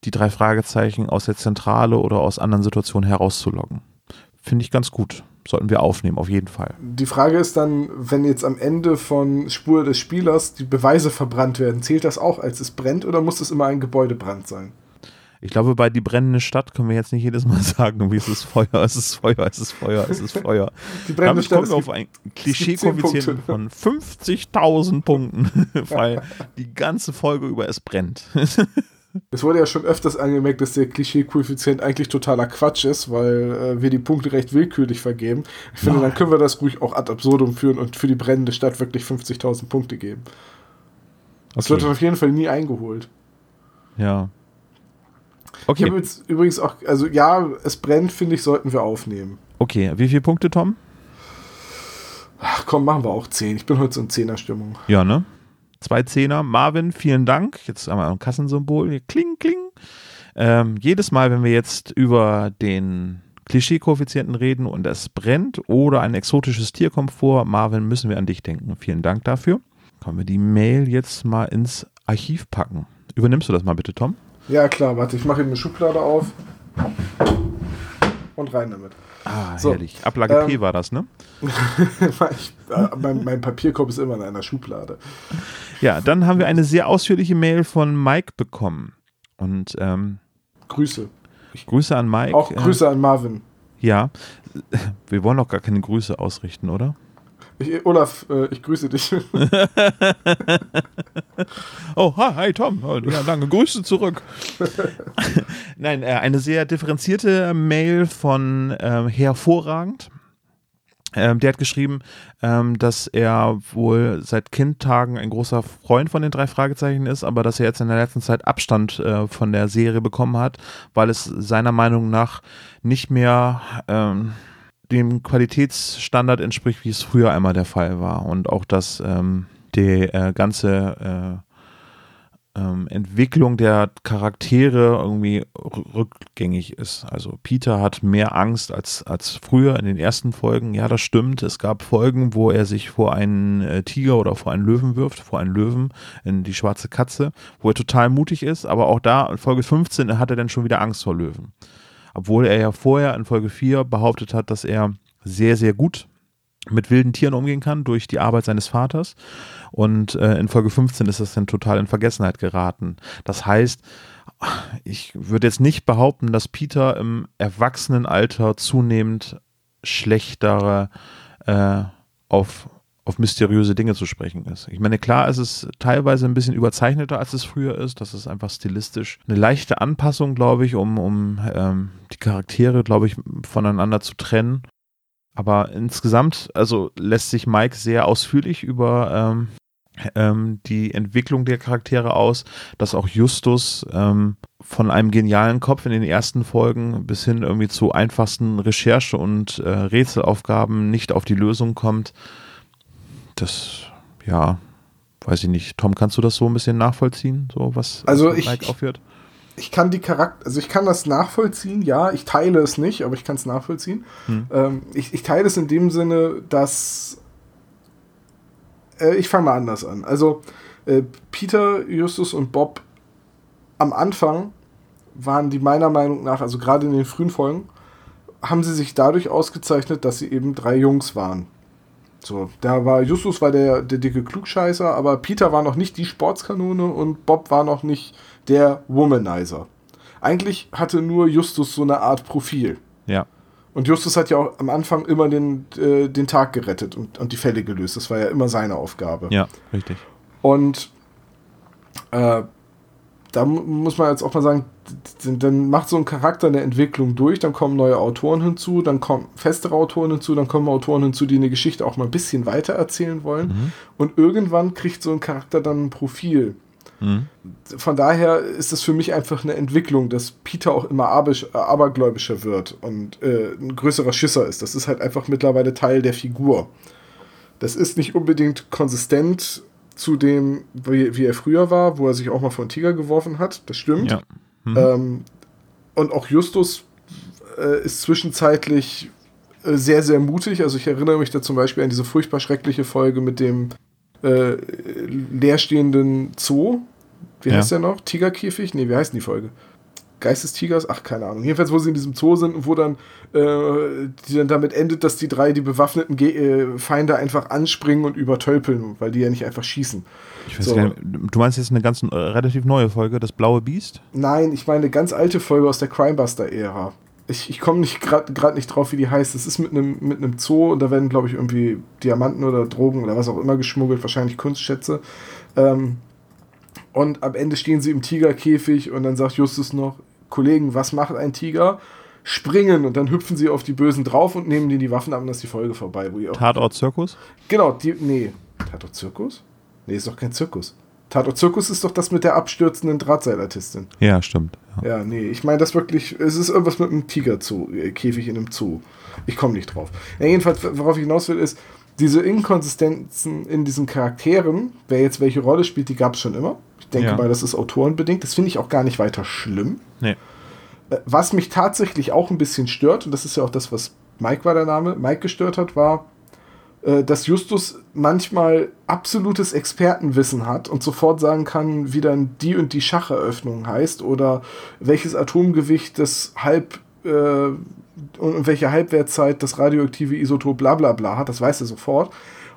S1: die drei Fragezeichen aus der Zentrale oder aus anderen Situationen herauszuloggen. Finde ich ganz gut. Sollten wir aufnehmen, auf jeden Fall.
S2: Die Frage ist dann, wenn jetzt am Ende von Spur des Spielers die Beweise verbrannt werden, zählt das auch als es brennt oder muss das immer ein Gebäudebrand sein?
S1: Ich glaube, bei die brennende Stadt können wir jetzt nicht jedes Mal sagen, wie es ist Feuer, es ist Feuer, es ist Feuer, es ist Feuer.
S2: Die brennende Stadt kommt
S1: auf ein Klischee-Koeffizient von 50.000 Punkten, weil die ganze Folge über es brennt.
S2: Es wurde ja schon öfters angemerkt, dass der Klischee-Koeffizient eigentlich totaler Quatsch ist, weil äh, wir die Punkte recht willkürlich vergeben. Ich finde, Nein. dann können wir das ruhig auch ad absurdum führen und für die brennende Stadt wirklich 50.000 Punkte geben. Das okay. wird auf jeden Fall nie eingeholt.
S1: Ja,
S2: Okay. Ich habe jetzt übrigens auch, also ja, es brennt, finde ich, sollten wir aufnehmen.
S1: Okay, wie viele Punkte, Tom?
S2: Ach komm, machen wir auch 10. Ich bin heute so in Zehner-Stimmung.
S1: Ja, ne? Zwei Zehner. Marvin, vielen Dank. Jetzt haben wir ein Kassensymbol. Kling, kling. Ähm, jedes Mal, wenn wir jetzt über den Klischee-Koeffizienten reden und es brennt oder ein exotisches Tier kommt vor, Marvin, müssen wir an dich denken. Vielen Dank dafür. Können wir die Mail jetzt mal ins Archiv packen. Übernimmst du das mal bitte, Tom?
S2: Ja, klar, warte, ich mache ihm eine Schublade auf und rein damit.
S1: Ah, so, herrlich. Ablage ähm, P war das, ne?
S2: ich, äh, mein, mein, Papierkorb ist immer in einer Schublade.
S1: Ja, dann haben wir eine sehr ausführliche Mail von Mike bekommen. Und ähm,
S2: Grüße.
S1: Grüße an Mike.
S2: Auch Grüße äh, an Marvin.
S1: Ja, wir wollen doch gar keine Grüße ausrichten, oder?
S2: Ich, Olaf, äh, ich grüße dich.
S1: oh, hi, Tom. Oh, ja, danke. Grüße zurück. Nein, äh, eine sehr differenzierte Mail von ähm, hervorragend. Ähm, der hat geschrieben, ähm, dass er wohl seit Kindtagen ein großer Freund von den drei Fragezeichen ist, aber dass er jetzt in der letzten Zeit Abstand äh, von der Serie bekommen hat, weil es seiner Meinung nach nicht mehr ähm, dem Qualitätsstandard entspricht, wie es früher einmal der Fall war. Und auch, dass ähm, die äh, ganze ähm, Entwicklung der Charaktere irgendwie rückgängig ist. Also Peter hat mehr Angst als, als früher in den ersten Folgen. Ja, das stimmt. Es gab Folgen, wo er sich vor einen äh, Tiger oder vor einen Löwen wirft, vor einen Löwen in die schwarze Katze, wo er total mutig ist. Aber auch da, in Folge 15, hat er dann schon wieder Angst vor Löwen. Obwohl er ja vorher in Folge 4 behauptet hat, dass er sehr, sehr gut mit wilden Tieren umgehen kann durch die Arbeit seines Vaters. Und äh, in Folge 15 ist das dann total in Vergessenheit geraten. Das heißt, ich würde jetzt nicht behaupten, dass Peter im Erwachsenenalter zunehmend schlechtere äh, auf, auf mysteriöse Dinge zu sprechen ist. Ich meine, klar ist es teilweise ein bisschen überzeichneter, als es früher ist. Das ist einfach stilistisch eine leichte Anpassung, glaube ich, um, um ähm, die Charaktere, glaube ich, voneinander zu trennen. Aber insgesamt, also lässt sich Mike sehr ausführlich über ähm, ähm, die Entwicklung der Charaktere aus, dass auch Justus ähm, von einem genialen Kopf in den ersten Folgen bis hin irgendwie zu einfachsten Recherche- und äh, Rätselaufgaben nicht auf die Lösung kommt. Das, ja, weiß ich nicht. Tom, kannst du das so ein bisschen nachvollziehen, so was
S2: also ich, Mike aufführt? ich kann die Charakter, also ich kann das nachvollziehen, ja, ich teile es nicht, aber ich kann es nachvollziehen. Hm. Ähm, ich, ich teile es in dem Sinne, dass äh, ich fange mal anders an. Also äh, Peter, Justus und Bob am Anfang waren die meiner Meinung nach, also gerade in den frühen Folgen, haben sie sich dadurch ausgezeichnet, dass sie eben drei Jungs waren. So, da war Justus war der, der dicke Klugscheißer, aber Peter war noch nicht die Sportskanone und Bob war noch nicht der Womanizer. Eigentlich hatte nur Justus so eine Art Profil.
S1: Ja.
S2: Und Justus hat ja auch am Anfang immer den, äh, den Tag gerettet und, und die Fälle gelöst. Das war ja immer seine Aufgabe.
S1: Ja, richtig.
S2: Und äh, da muss man jetzt auch mal sagen, dann macht so ein Charakter eine Entwicklung durch, dann kommen neue Autoren hinzu, dann kommen festere Autoren hinzu, dann kommen Autoren hinzu, die eine Geschichte auch mal ein bisschen weiter erzählen wollen. Mhm. Und irgendwann kriegt so ein Charakter dann ein Profil. Mhm. Von daher ist es für mich einfach eine Entwicklung, dass Peter auch immer äh, abergläubischer wird und äh, ein größerer Schisser ist. Das ist halt einfach mittlerweile Teil der Figur. Das ist nicht unbedingt konsistent zu dem, wie, wie er früher war, wo er sich auch mal von Tiger geworfen hat. Das stimmt. Ja. Mhm. Ähm, und auch Justus äh, ist zwischenzeitlich äh, sehr, sehr mutig. Also ich erinnere mich da zum Beispiel an diese furchtbar schreckliche Folge mit dem äh, leerstehenden Zoo, wie ja. heißt der noch? Tigerkäfig? Nee, wie heißt denn die Folge? Geist des Tigers? Ach, keine Ahnung. Jedenfalls, wo sie in diesem Zoo sind und wo dann, äh, die dann damit endet, dass die drei, die bewaffneten Ge äh, Feinde einfach anspringen und übertölpeln, weil die ja nicht einfach schießen.
S1: Ich weiß so. gar nicht, du meinst jetzt eine ganz äh, relativ neue Folge, das blaue Biest?
S2: Nein, ich meine eine ganz alte Folge aus der Crimebuster-Ära. Ich, ich komme nicht gerade nicht drauf, wie die heißt. Es ist mit einem mit Zoo und da werden, glaube ich, irgendwie Diamanten oder Drogen oder was auch immer geschmuggelt, wahrscheinlich Kunstschätze. Ähm, und am Ende stehen sie im Tigerkäfig und dann sagt Justus noch, Kollegen, was macht ein Tiger? Springen und dann hüpfen sie auf die Bösen drauf und nehmen denen die Waffen ab und dann ist die Folge vorbei. Wo
S1: Tatort Zirkus?
S2: Genau, die, nee. Tatort Zirkus? Nee, ist doch kein Zirkus. Tatort Zirkus ist doch das mit der abstürzenden Drahtseilartistin.
S1: Ja, stimmt.
S2: Ja, ja nee, ich meine das wirklich, es ist irgendwas mit einem Tigerkäfig in einem Zoo. Ich komme nicht drauf. Ja, jedenfalls, worauf ich hinaus will, ist, diese Inkonsistenzen in diesen Charakteren, wer jetzt welche Rolle spielt, die gab es schon immer denke ja. mal, das ist autorenbedingt. Das finde ich auch gar nicht weiter schlimm.
S1: Nee.
S2: Äh, was mich tatsächlich auch ein bisschen stört, und das ist ja auch das, was Mike war der Name, Mike gestört hat, war, äh, dass Justus manchmal absolutes Expertenwissen hat und sofort sagen kann, wie dann die und die Schacheröffnung heißt oder welches Atomgewicht das Halb äh, und welche Halbwertzeit das radioaktive Isotop bla bla bla hat, das weiß er sofort.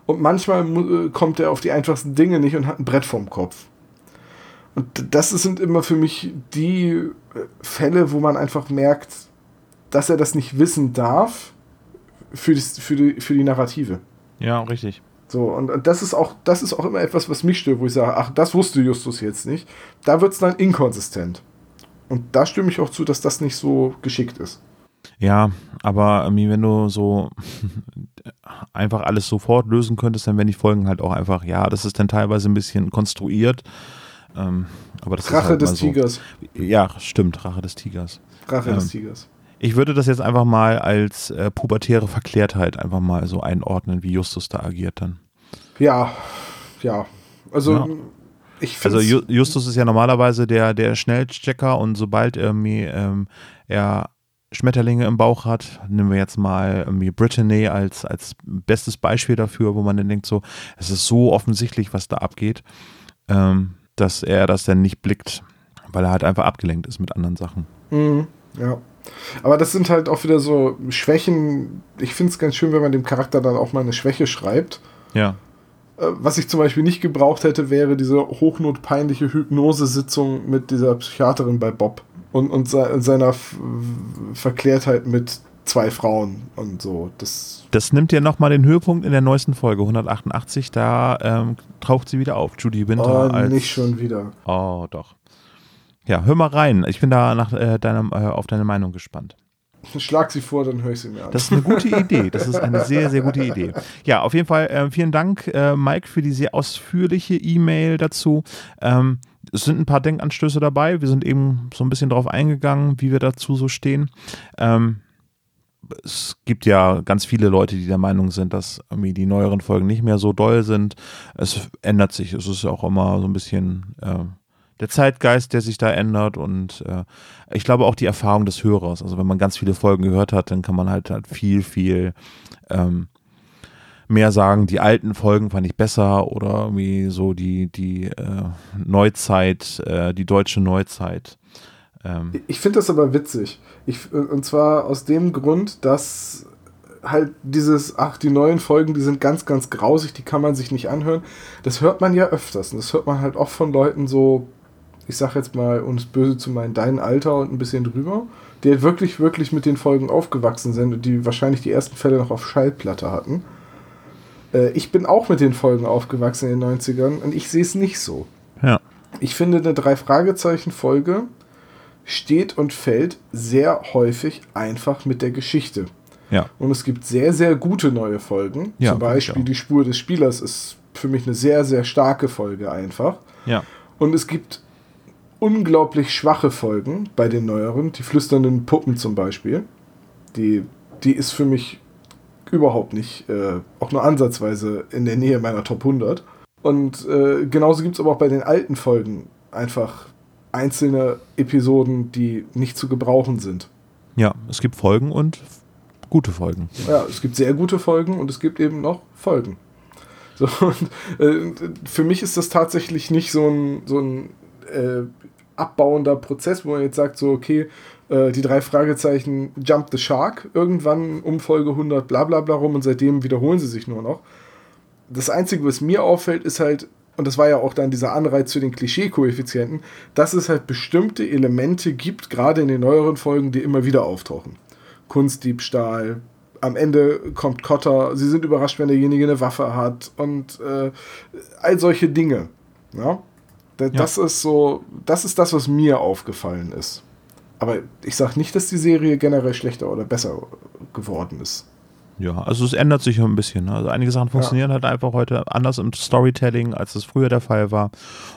S2: Und manchmal äh, kommt er auf die einfachsten Dinge nicht und hat ein Brett vorm Kopf. Und das sind immer für mich die äh, Fälle, wo man einfach merkt, dass er das nicht wissen darf für die, für die, für die Narrative.
S1: Ja, richtig.
S2: So, und, und das ist auch, das ist auch immer etwas, was mich stört, wo ich sage, ach, das wusste Justus jetzt nicht. Da wird es dann inkonsistent. Und da stimme ich auch zu, dass das nicht so geschickt ist.
S1: Ja, aber wenn du so einfach alles sofort lösen könntest, dann wären die Folgen halt auch einfach, ja, das ist dann teilweise ein bisschen konstruiert ähm, aber das
S2: Rache
S1: halt
S2: des so. Tigers.
S1: Ja, stimmt, Rache des Tigers.
S2: Rache ähm, des Tigers.
S1: Ich würde das jetzt einfach mal als äh, pubertäre Verklärtheit einfach mal so einordnen, wie Justus da agiert dann.
S2: Ja, ja. Also, ja.
S1: also Justus ist ja normalerweise der, der Schnellchecker und sobald irgendwie ähm, er Schmetterlinge im Bauch hat, nehmen wir jetzt mal irgendwie Brittany als, als bestes Beispiel dafür, wo man dann denkt so, es ist so offensichtlich, was da abgeht, ähm, dass er das dann nicht blickt, weil er halt einfach abgelenkt ist mit anderen Sachen.
S2: Mhm, ja. Aber das sind halt auch wieder so Schwächen. Ich finde es ganz schön, wenn man dem Charakter dann auch mal eine Schwäche schreibt.
S1: Ja.
S2: Äh, was ich zum Beispiel nicht gebraucht hätte, wäre diese hochnotpeinliche Hypnosesitzung mit dieser Psychiaterin bei Bob und, und seiner F Verklärtheit mit zwei Frauen und so. Das,
S1: das nimmt ja nochmal den Höhepunkt in der neuesten Folge, 188. Da ähm, taucht sie wieder auf, Judy Winter.
S2: Oh, als, nicht schon wieder.
S1: Oh, doch. Ja, hör mal rein. Ich bin da nach, äh, deinem, äh, auf deine Meinung gespannt.
S2: Schlag sie vor, dann höre ich sie mir an.
S1: Das ist eine gute Idee. Das ist eine sehr, sehr gute Idee. Ja, auf jeden Fall äh, vielen Dank, äh, Mike, für die sehr ausführliche E-Mail dazu. Ähm, es sind ein paar Denkanstöße dabei. Wir sind eben so ein bisschen drauf eingegangen, wie wir dazu so stehen. Ähm, es gibt ja ganz viele Leute, die der Meinung sind, dass irgendwie die neueren Folgen nicht mehr so doll sind. Es ändert sich. Es ist auch immer so ein bisschen äh, der Zeitgeist, der sich da ändert und äh, ich glaube auch die Erfahrung des Hörers. Also wenn man ganz viele Folgen gehört hat, dann kann man halt, halt viel, viel ähm, mehr sagen, die alten Folgen fand ich besser oder irgendwie so die, die äh, Neuzeit, äh, die deutsche Neuzeit.
S2: Ähm. Ich finde das aber witzig. Ich, und zwar aus dem Grund, dass halt dieses, ach, die neuen Folgen, die sind ganz, ganz grausig, die kann man sich nicht anhören. Das hört man ja öfters. Und das hört man halt oft von Leuten so ich sag jetzt mal, um es böse zu meinen, dein Alter und ein bisschen drüber, die halt wirklich, wirklich mit den Folgen aufgewachsen sind und die wahrscheinlich die ersten Fälle noch auf Schallplatte hatten. Äh, ich bin auch mit den Folgen aufgewachsen in den 90ern und ich sehe es nicht so.
S1: Ja.
S2: Ich finde, eine Drei-Fragezeichen-Folge steht und fällt sehr häufig einfach mit der Geschichte.
S1: Ja.
S2: Und es gibt sehr, sehr gute neue Folgen. Ja, Zum Beispiel Die Spur des Spielers ist für mich eine sehr, sehr starke Folge einfach.
S1: Ja.
S2: Und es gibt unglaublich schwache Folgen bei den neueren. Die flüsternden Puppen zum Beispiel. Die, die ist für mich überhaupt nicht, äh, auch nur ansatzweise in der Nähe meiner Top 100. Und äh, genauso gibt es aber auch bei den alten Folgen einfach einzelne Episoden, die nicht zu gebrauchen sind.
S1: Ja, es gibt Folgen und gute Folgen.
S2: Ja, es gibt sehr gute Folgen und es gibt eben noch Folgen. So, und, äh, für mich ist das tatsächlich nicht so ein, so ein äh, abbauender Prozess, wo man jetzt sagt, so, okay, äh, die drei Fragezeichen Jump the Shark irgendwann um Folge 100 bla bla bla rum und seitdem wiederholen sie sich nur noch. Das Einzige, was mir auffällt, ist halt, und das war ja auch dann dieser Anreiz für den Klischee-Koeffizienten, dass es halt bestimmte Elemente gibt, gerade in den neueren Folgen, die immer wieder auftauchen. Kunstdiebstahl, am Ende kommt Cotter, sie sind überrascht, wenn derjenige eine Waffe hat und äh, all solche Dinge. Ja? Das ja. ist so, das ist das, was mir aufgefallen ist. Aber ich sage nicht, dass die Serie generell schlechter oder besser geworden ist.
S1: Ja, also es ändert sich ein bisschen. Ne? Also einige Sachen funktionieren ja. halt einfach heute anders im Storytelling, als es früher der Fall war.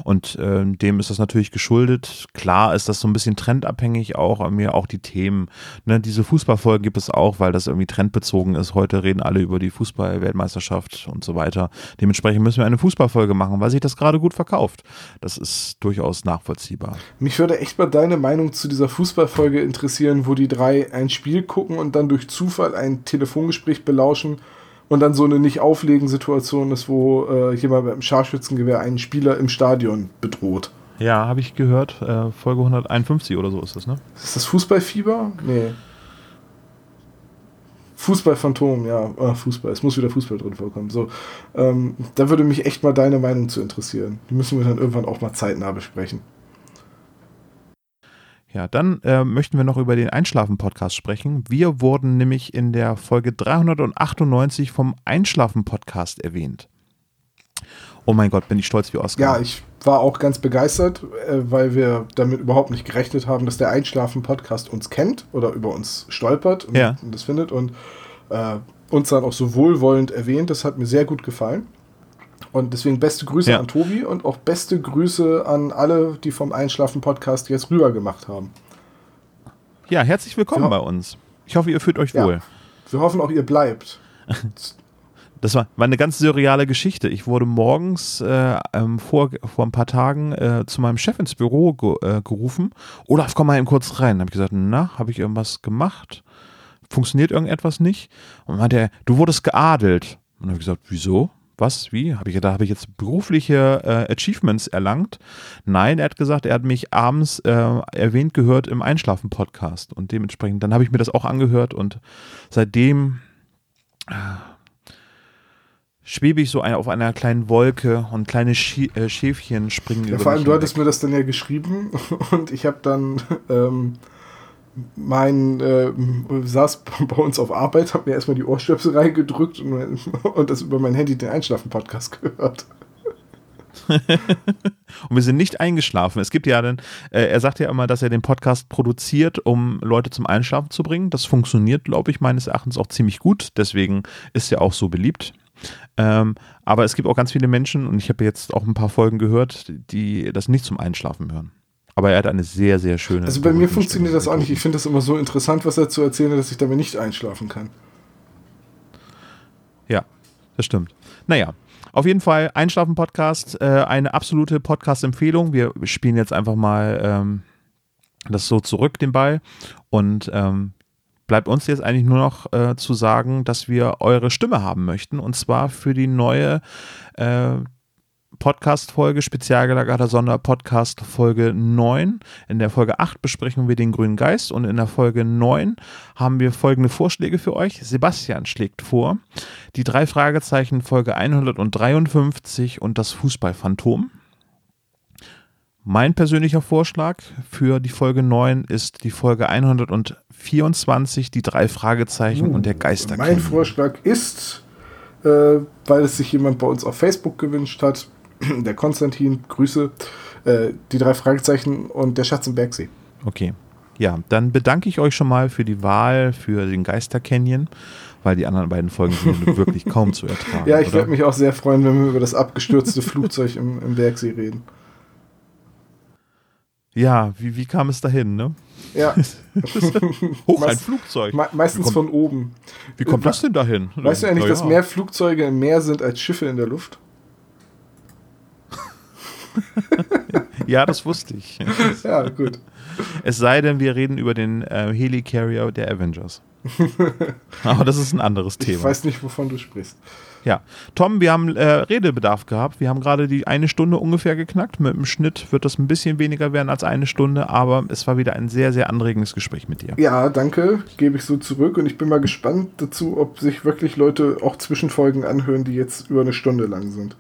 S1: Und äh, dem ist das natürlich geschuldet. Klar ist das so ein bisschen trendabhängig auch, mir auch die Themen. Ne? Diese Fußballfolgen gibt es auch, weil das irgendwie trendbezogen ist. Heute reden alle über die Fußball-Weltmeisterschaft und so weiter. Dementsprechend müssen wir eine Fußballfolge machen, weil sich das gerade gut verkauft. Das ist durchaus nachvollziehbar.
S2: Mich würde echt mal deine Meinung zu dieser Fußballfolge interessieren, wo die drei ein Spiel gucken und dann durch Zufall ein Telefongespräch Gespräch belauschen und dann so eine Nicht-Auflegen-Situation ist, wo äh, jemand mit einem Scharfschützengewehr einen Spieler im Stadion bedroht.
S1: Ja, habe ich gehört. Äh, Folge 151 oder so ist das, ne?
S2: Ist das Fußballfieber? Nee. Fußballphantom, ja, oh, Fußball. Es muss wieder Fußball drin vorkommen. So, ähm, da würde mich echt mal deine Meinung zu interessieren. Die müssen wir dann irgendwann auch mal zeitnah besprechen.
S1: Ja, dann äh, möchten wir noch über den Einschlafen-Podcast sprechen. Wir wurden nämlich in der Folge 398 vom Einschlafen-Podcast erwähnt. Oh mein Gott, bin ich stolz wie Oscar.
S2: Ja, ich war auch ganz begeistert, äh, weil wir damit überhaupt nicht gerechnet haben, dass der Einschlafen-Podcast uns kennt oder über uns stolpert und,
S1: ja.
S2: und das findet und äh, uns dann auch so wohlwollend erwähnt. Das hat mir sehr gut gefallen. Und deswegen beste Grüße ja. an Tobi und auch beste Grüße an alle, die vom Einschlafen-Podcast jetzt rüber gemacht haben.
S1: Ja, herzlich willkommen bei uns. Ich hoffe, ihr fühlt euch ja. wohl.
S2: Wir hoffen auch, ihr bleibt.
S1: Das war, war eine ganz surreale Geschichte. Ich wurde morgens äh, ähm, vor, vor ein paar Tagen äh, zu meinem Chef ins Büro ge äh, gerufen. Olaf, komm mal eben kurz rein. Habe ich gesagt, na, habe ich irgendwas gemacht? Funktioniert irgendetwas nicht? Und meinte er, du wurdest geadelt. Und habe ich gesagt, wieso? Was? Wie? Habe ich gedacht, habe ich jetzt berufliche äh, Achievements erlangt? Nein, er hat gesagt, er hat mich abends äh, erwähnt gehört im Einschlafen-Podcast. Und dementsprechend, dann habe ich mir das auch angehört und seitdem äh, schwebe ich so ein, auf einer kleinen Wolke und kleine Schie äh, Schäfchen springen
S2: Ja,
S1: über
S2: vor allem, du hattest mir das dann ja geschrieben und ich habe dann ähm, mein, äh, saß bei uns auf Arbeit, habe mir erstmal die Ohrstöpsel reingedrückt und, und das über mein Handy den Einschlafen-Podcast gehört.
S1: Und wir sind nicht eingeschlafen. Es gibt ja dann, äh, er sagt ja immer, dass er den Podcast produziert, um Leute zum Einschlafen zu bringen. Das funktioniert, glaube ich, meines Erachtens auch ziemlich gut. Deswegen ist er auch so beliebt. Ähm, aber es gibt auch ganz viele Menschen, und ich habe jetzt auch ein paar Folgen gehört, die das nicht zum Einschlafen hören. Aber er hat eine sehr, sehr schöne.
S2: Also bei mir funktioniert das auch nicht. Ich finde das immer so interessant, was er zu erzählen hat, dass ich damit nicht einschlafen kann.
S1: Ja, das stimmt. Naja, auf jeden Fall Einschlafen-Podcast, äh, eine absolute Podcast-Empfehlung. Wir spielen jetzt einfach mal ähm, das so zurück, den Ball. Und ähm, bleibt uns jetzt eigentlich nur noch äh, zu sagen, dass wir eure Stimme haben möchten. Und zwar für die neue äh, Podcast-Folge, spezial gelagerter Sonderpodcast Folge 9. In der Folge 8 besprechen wir den grünen Geist und in der Folge 9 haben wir folgende Vorschläge für euch. Sebastian schlägt vor, die drei Fragezeichen Folge 153 und das Fußballphantom. Mein persönlicher Vorschlag für die Folge 9 ist die Folge 124, die drei Fragezeichen und der Geister.
S2: Mein Vorschlag ist, äh, weil es sich jemand bei uns auf Facebook gewünscht hat, der Konstantin, Grüße, äh, die drei Fragezeichen und der Schatz im Bergsee.
S1: Okay. Ja, dann bedanke ich euch schon mal für die Wahl für den Geister Canyon, weil die anderen beiden Folgen sind wirklich kaum zu ertragen.
S2: Ja, ich werde mich auch sehr freuen, wenn wir über das abgestürzte Flugzeug im, im Bergsee reden.
S1: Ja, wie, wie kam es dahin, ne?
S2: Ja,
S1: Hoch, ein Flugzeug.
S2: me meistens
S1: kommt-
S2: von oben.
S1: Wie kommt das denn dahin?
S2: Weißt du eigentlich,
S1: Na
S2: dass
S1: ja.
S2: mehr Flugzeuge im Meer sind als Schiffe in der Luft?
S1: Ja, das wusste ich.
S2: Ja, gut.
S1: Es sei denn, wir reden über den äh, Helicarrier der Avengers. Aber das ist ein anderes
S2: Ich
S1: Thema.
S2: weiß nicht, wovon du sprichst.
S1: Ja, Tom, wir haben äh, Redebedarf gehabt. Wir haben gerade die eine Stunde ungefähr geknackt. Mit dem Schnitt wird das ein bisschen weniger werden als eine Stunde, aber es war wieder ein sehr, sehr anregendes Gespräch mit dir.
S2: Ja, danke, gebe ich so zurück und ich bin mal gespannt dazu, ob sich wirklich Leute auch Zwischenfolgen anhören, die jetzt über eine Stunde lang sind.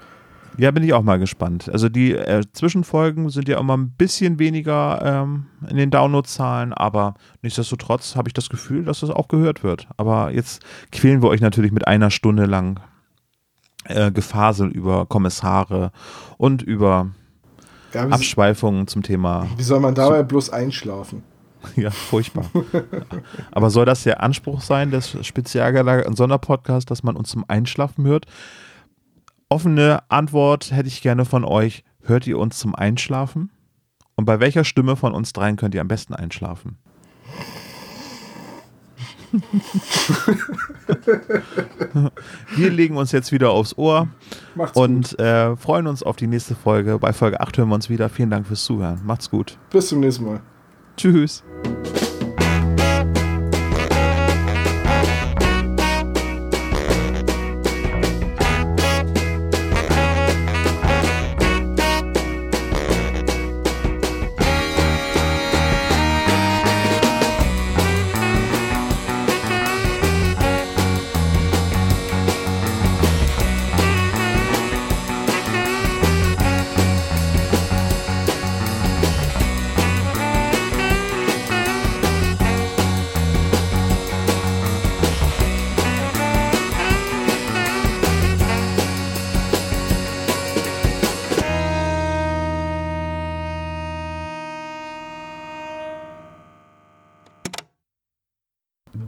S1: Ja, bin ich auch mal gespannt. Also die äh, Zwischenfolgen sind ja immer ein bisschen weniger ähm, in den Download-Zahlen, aber nichtsdestotrotz habe ich das Gefühl, dass das auch gehört wird. Aber jetzt quälen wir euch natürlich mit einer Stunde lang äh, Gefasel über Kommissare und über
S2: Ja,
S1: Abschweifungen zum Thema.
S2: wie soll man dabei bloß einschlafen?
S1: Ja, furchtbar. Aber soll das der Anspruch sein des spezialgelagerten Sonderpodcasts, dass man uns zum Einschlafen hört? Offene Antwort hätte ich gerne von euch. Hört ihr uns zum Einschlafen? Und bei welcher Stimme von uns dreien könnt ihr am besten einschlafen? Wir legen uns jetzt wieder aufs Ohr
S2: Macht's
S1: und äh, freuen uns auf die nächste Folge. Bei Folge 8 hören wir uns wieder. Vielen Dank fürs Zuhören. Macht's gut.
S2: Bis zum nächsten Mal.
S1: Tschüss.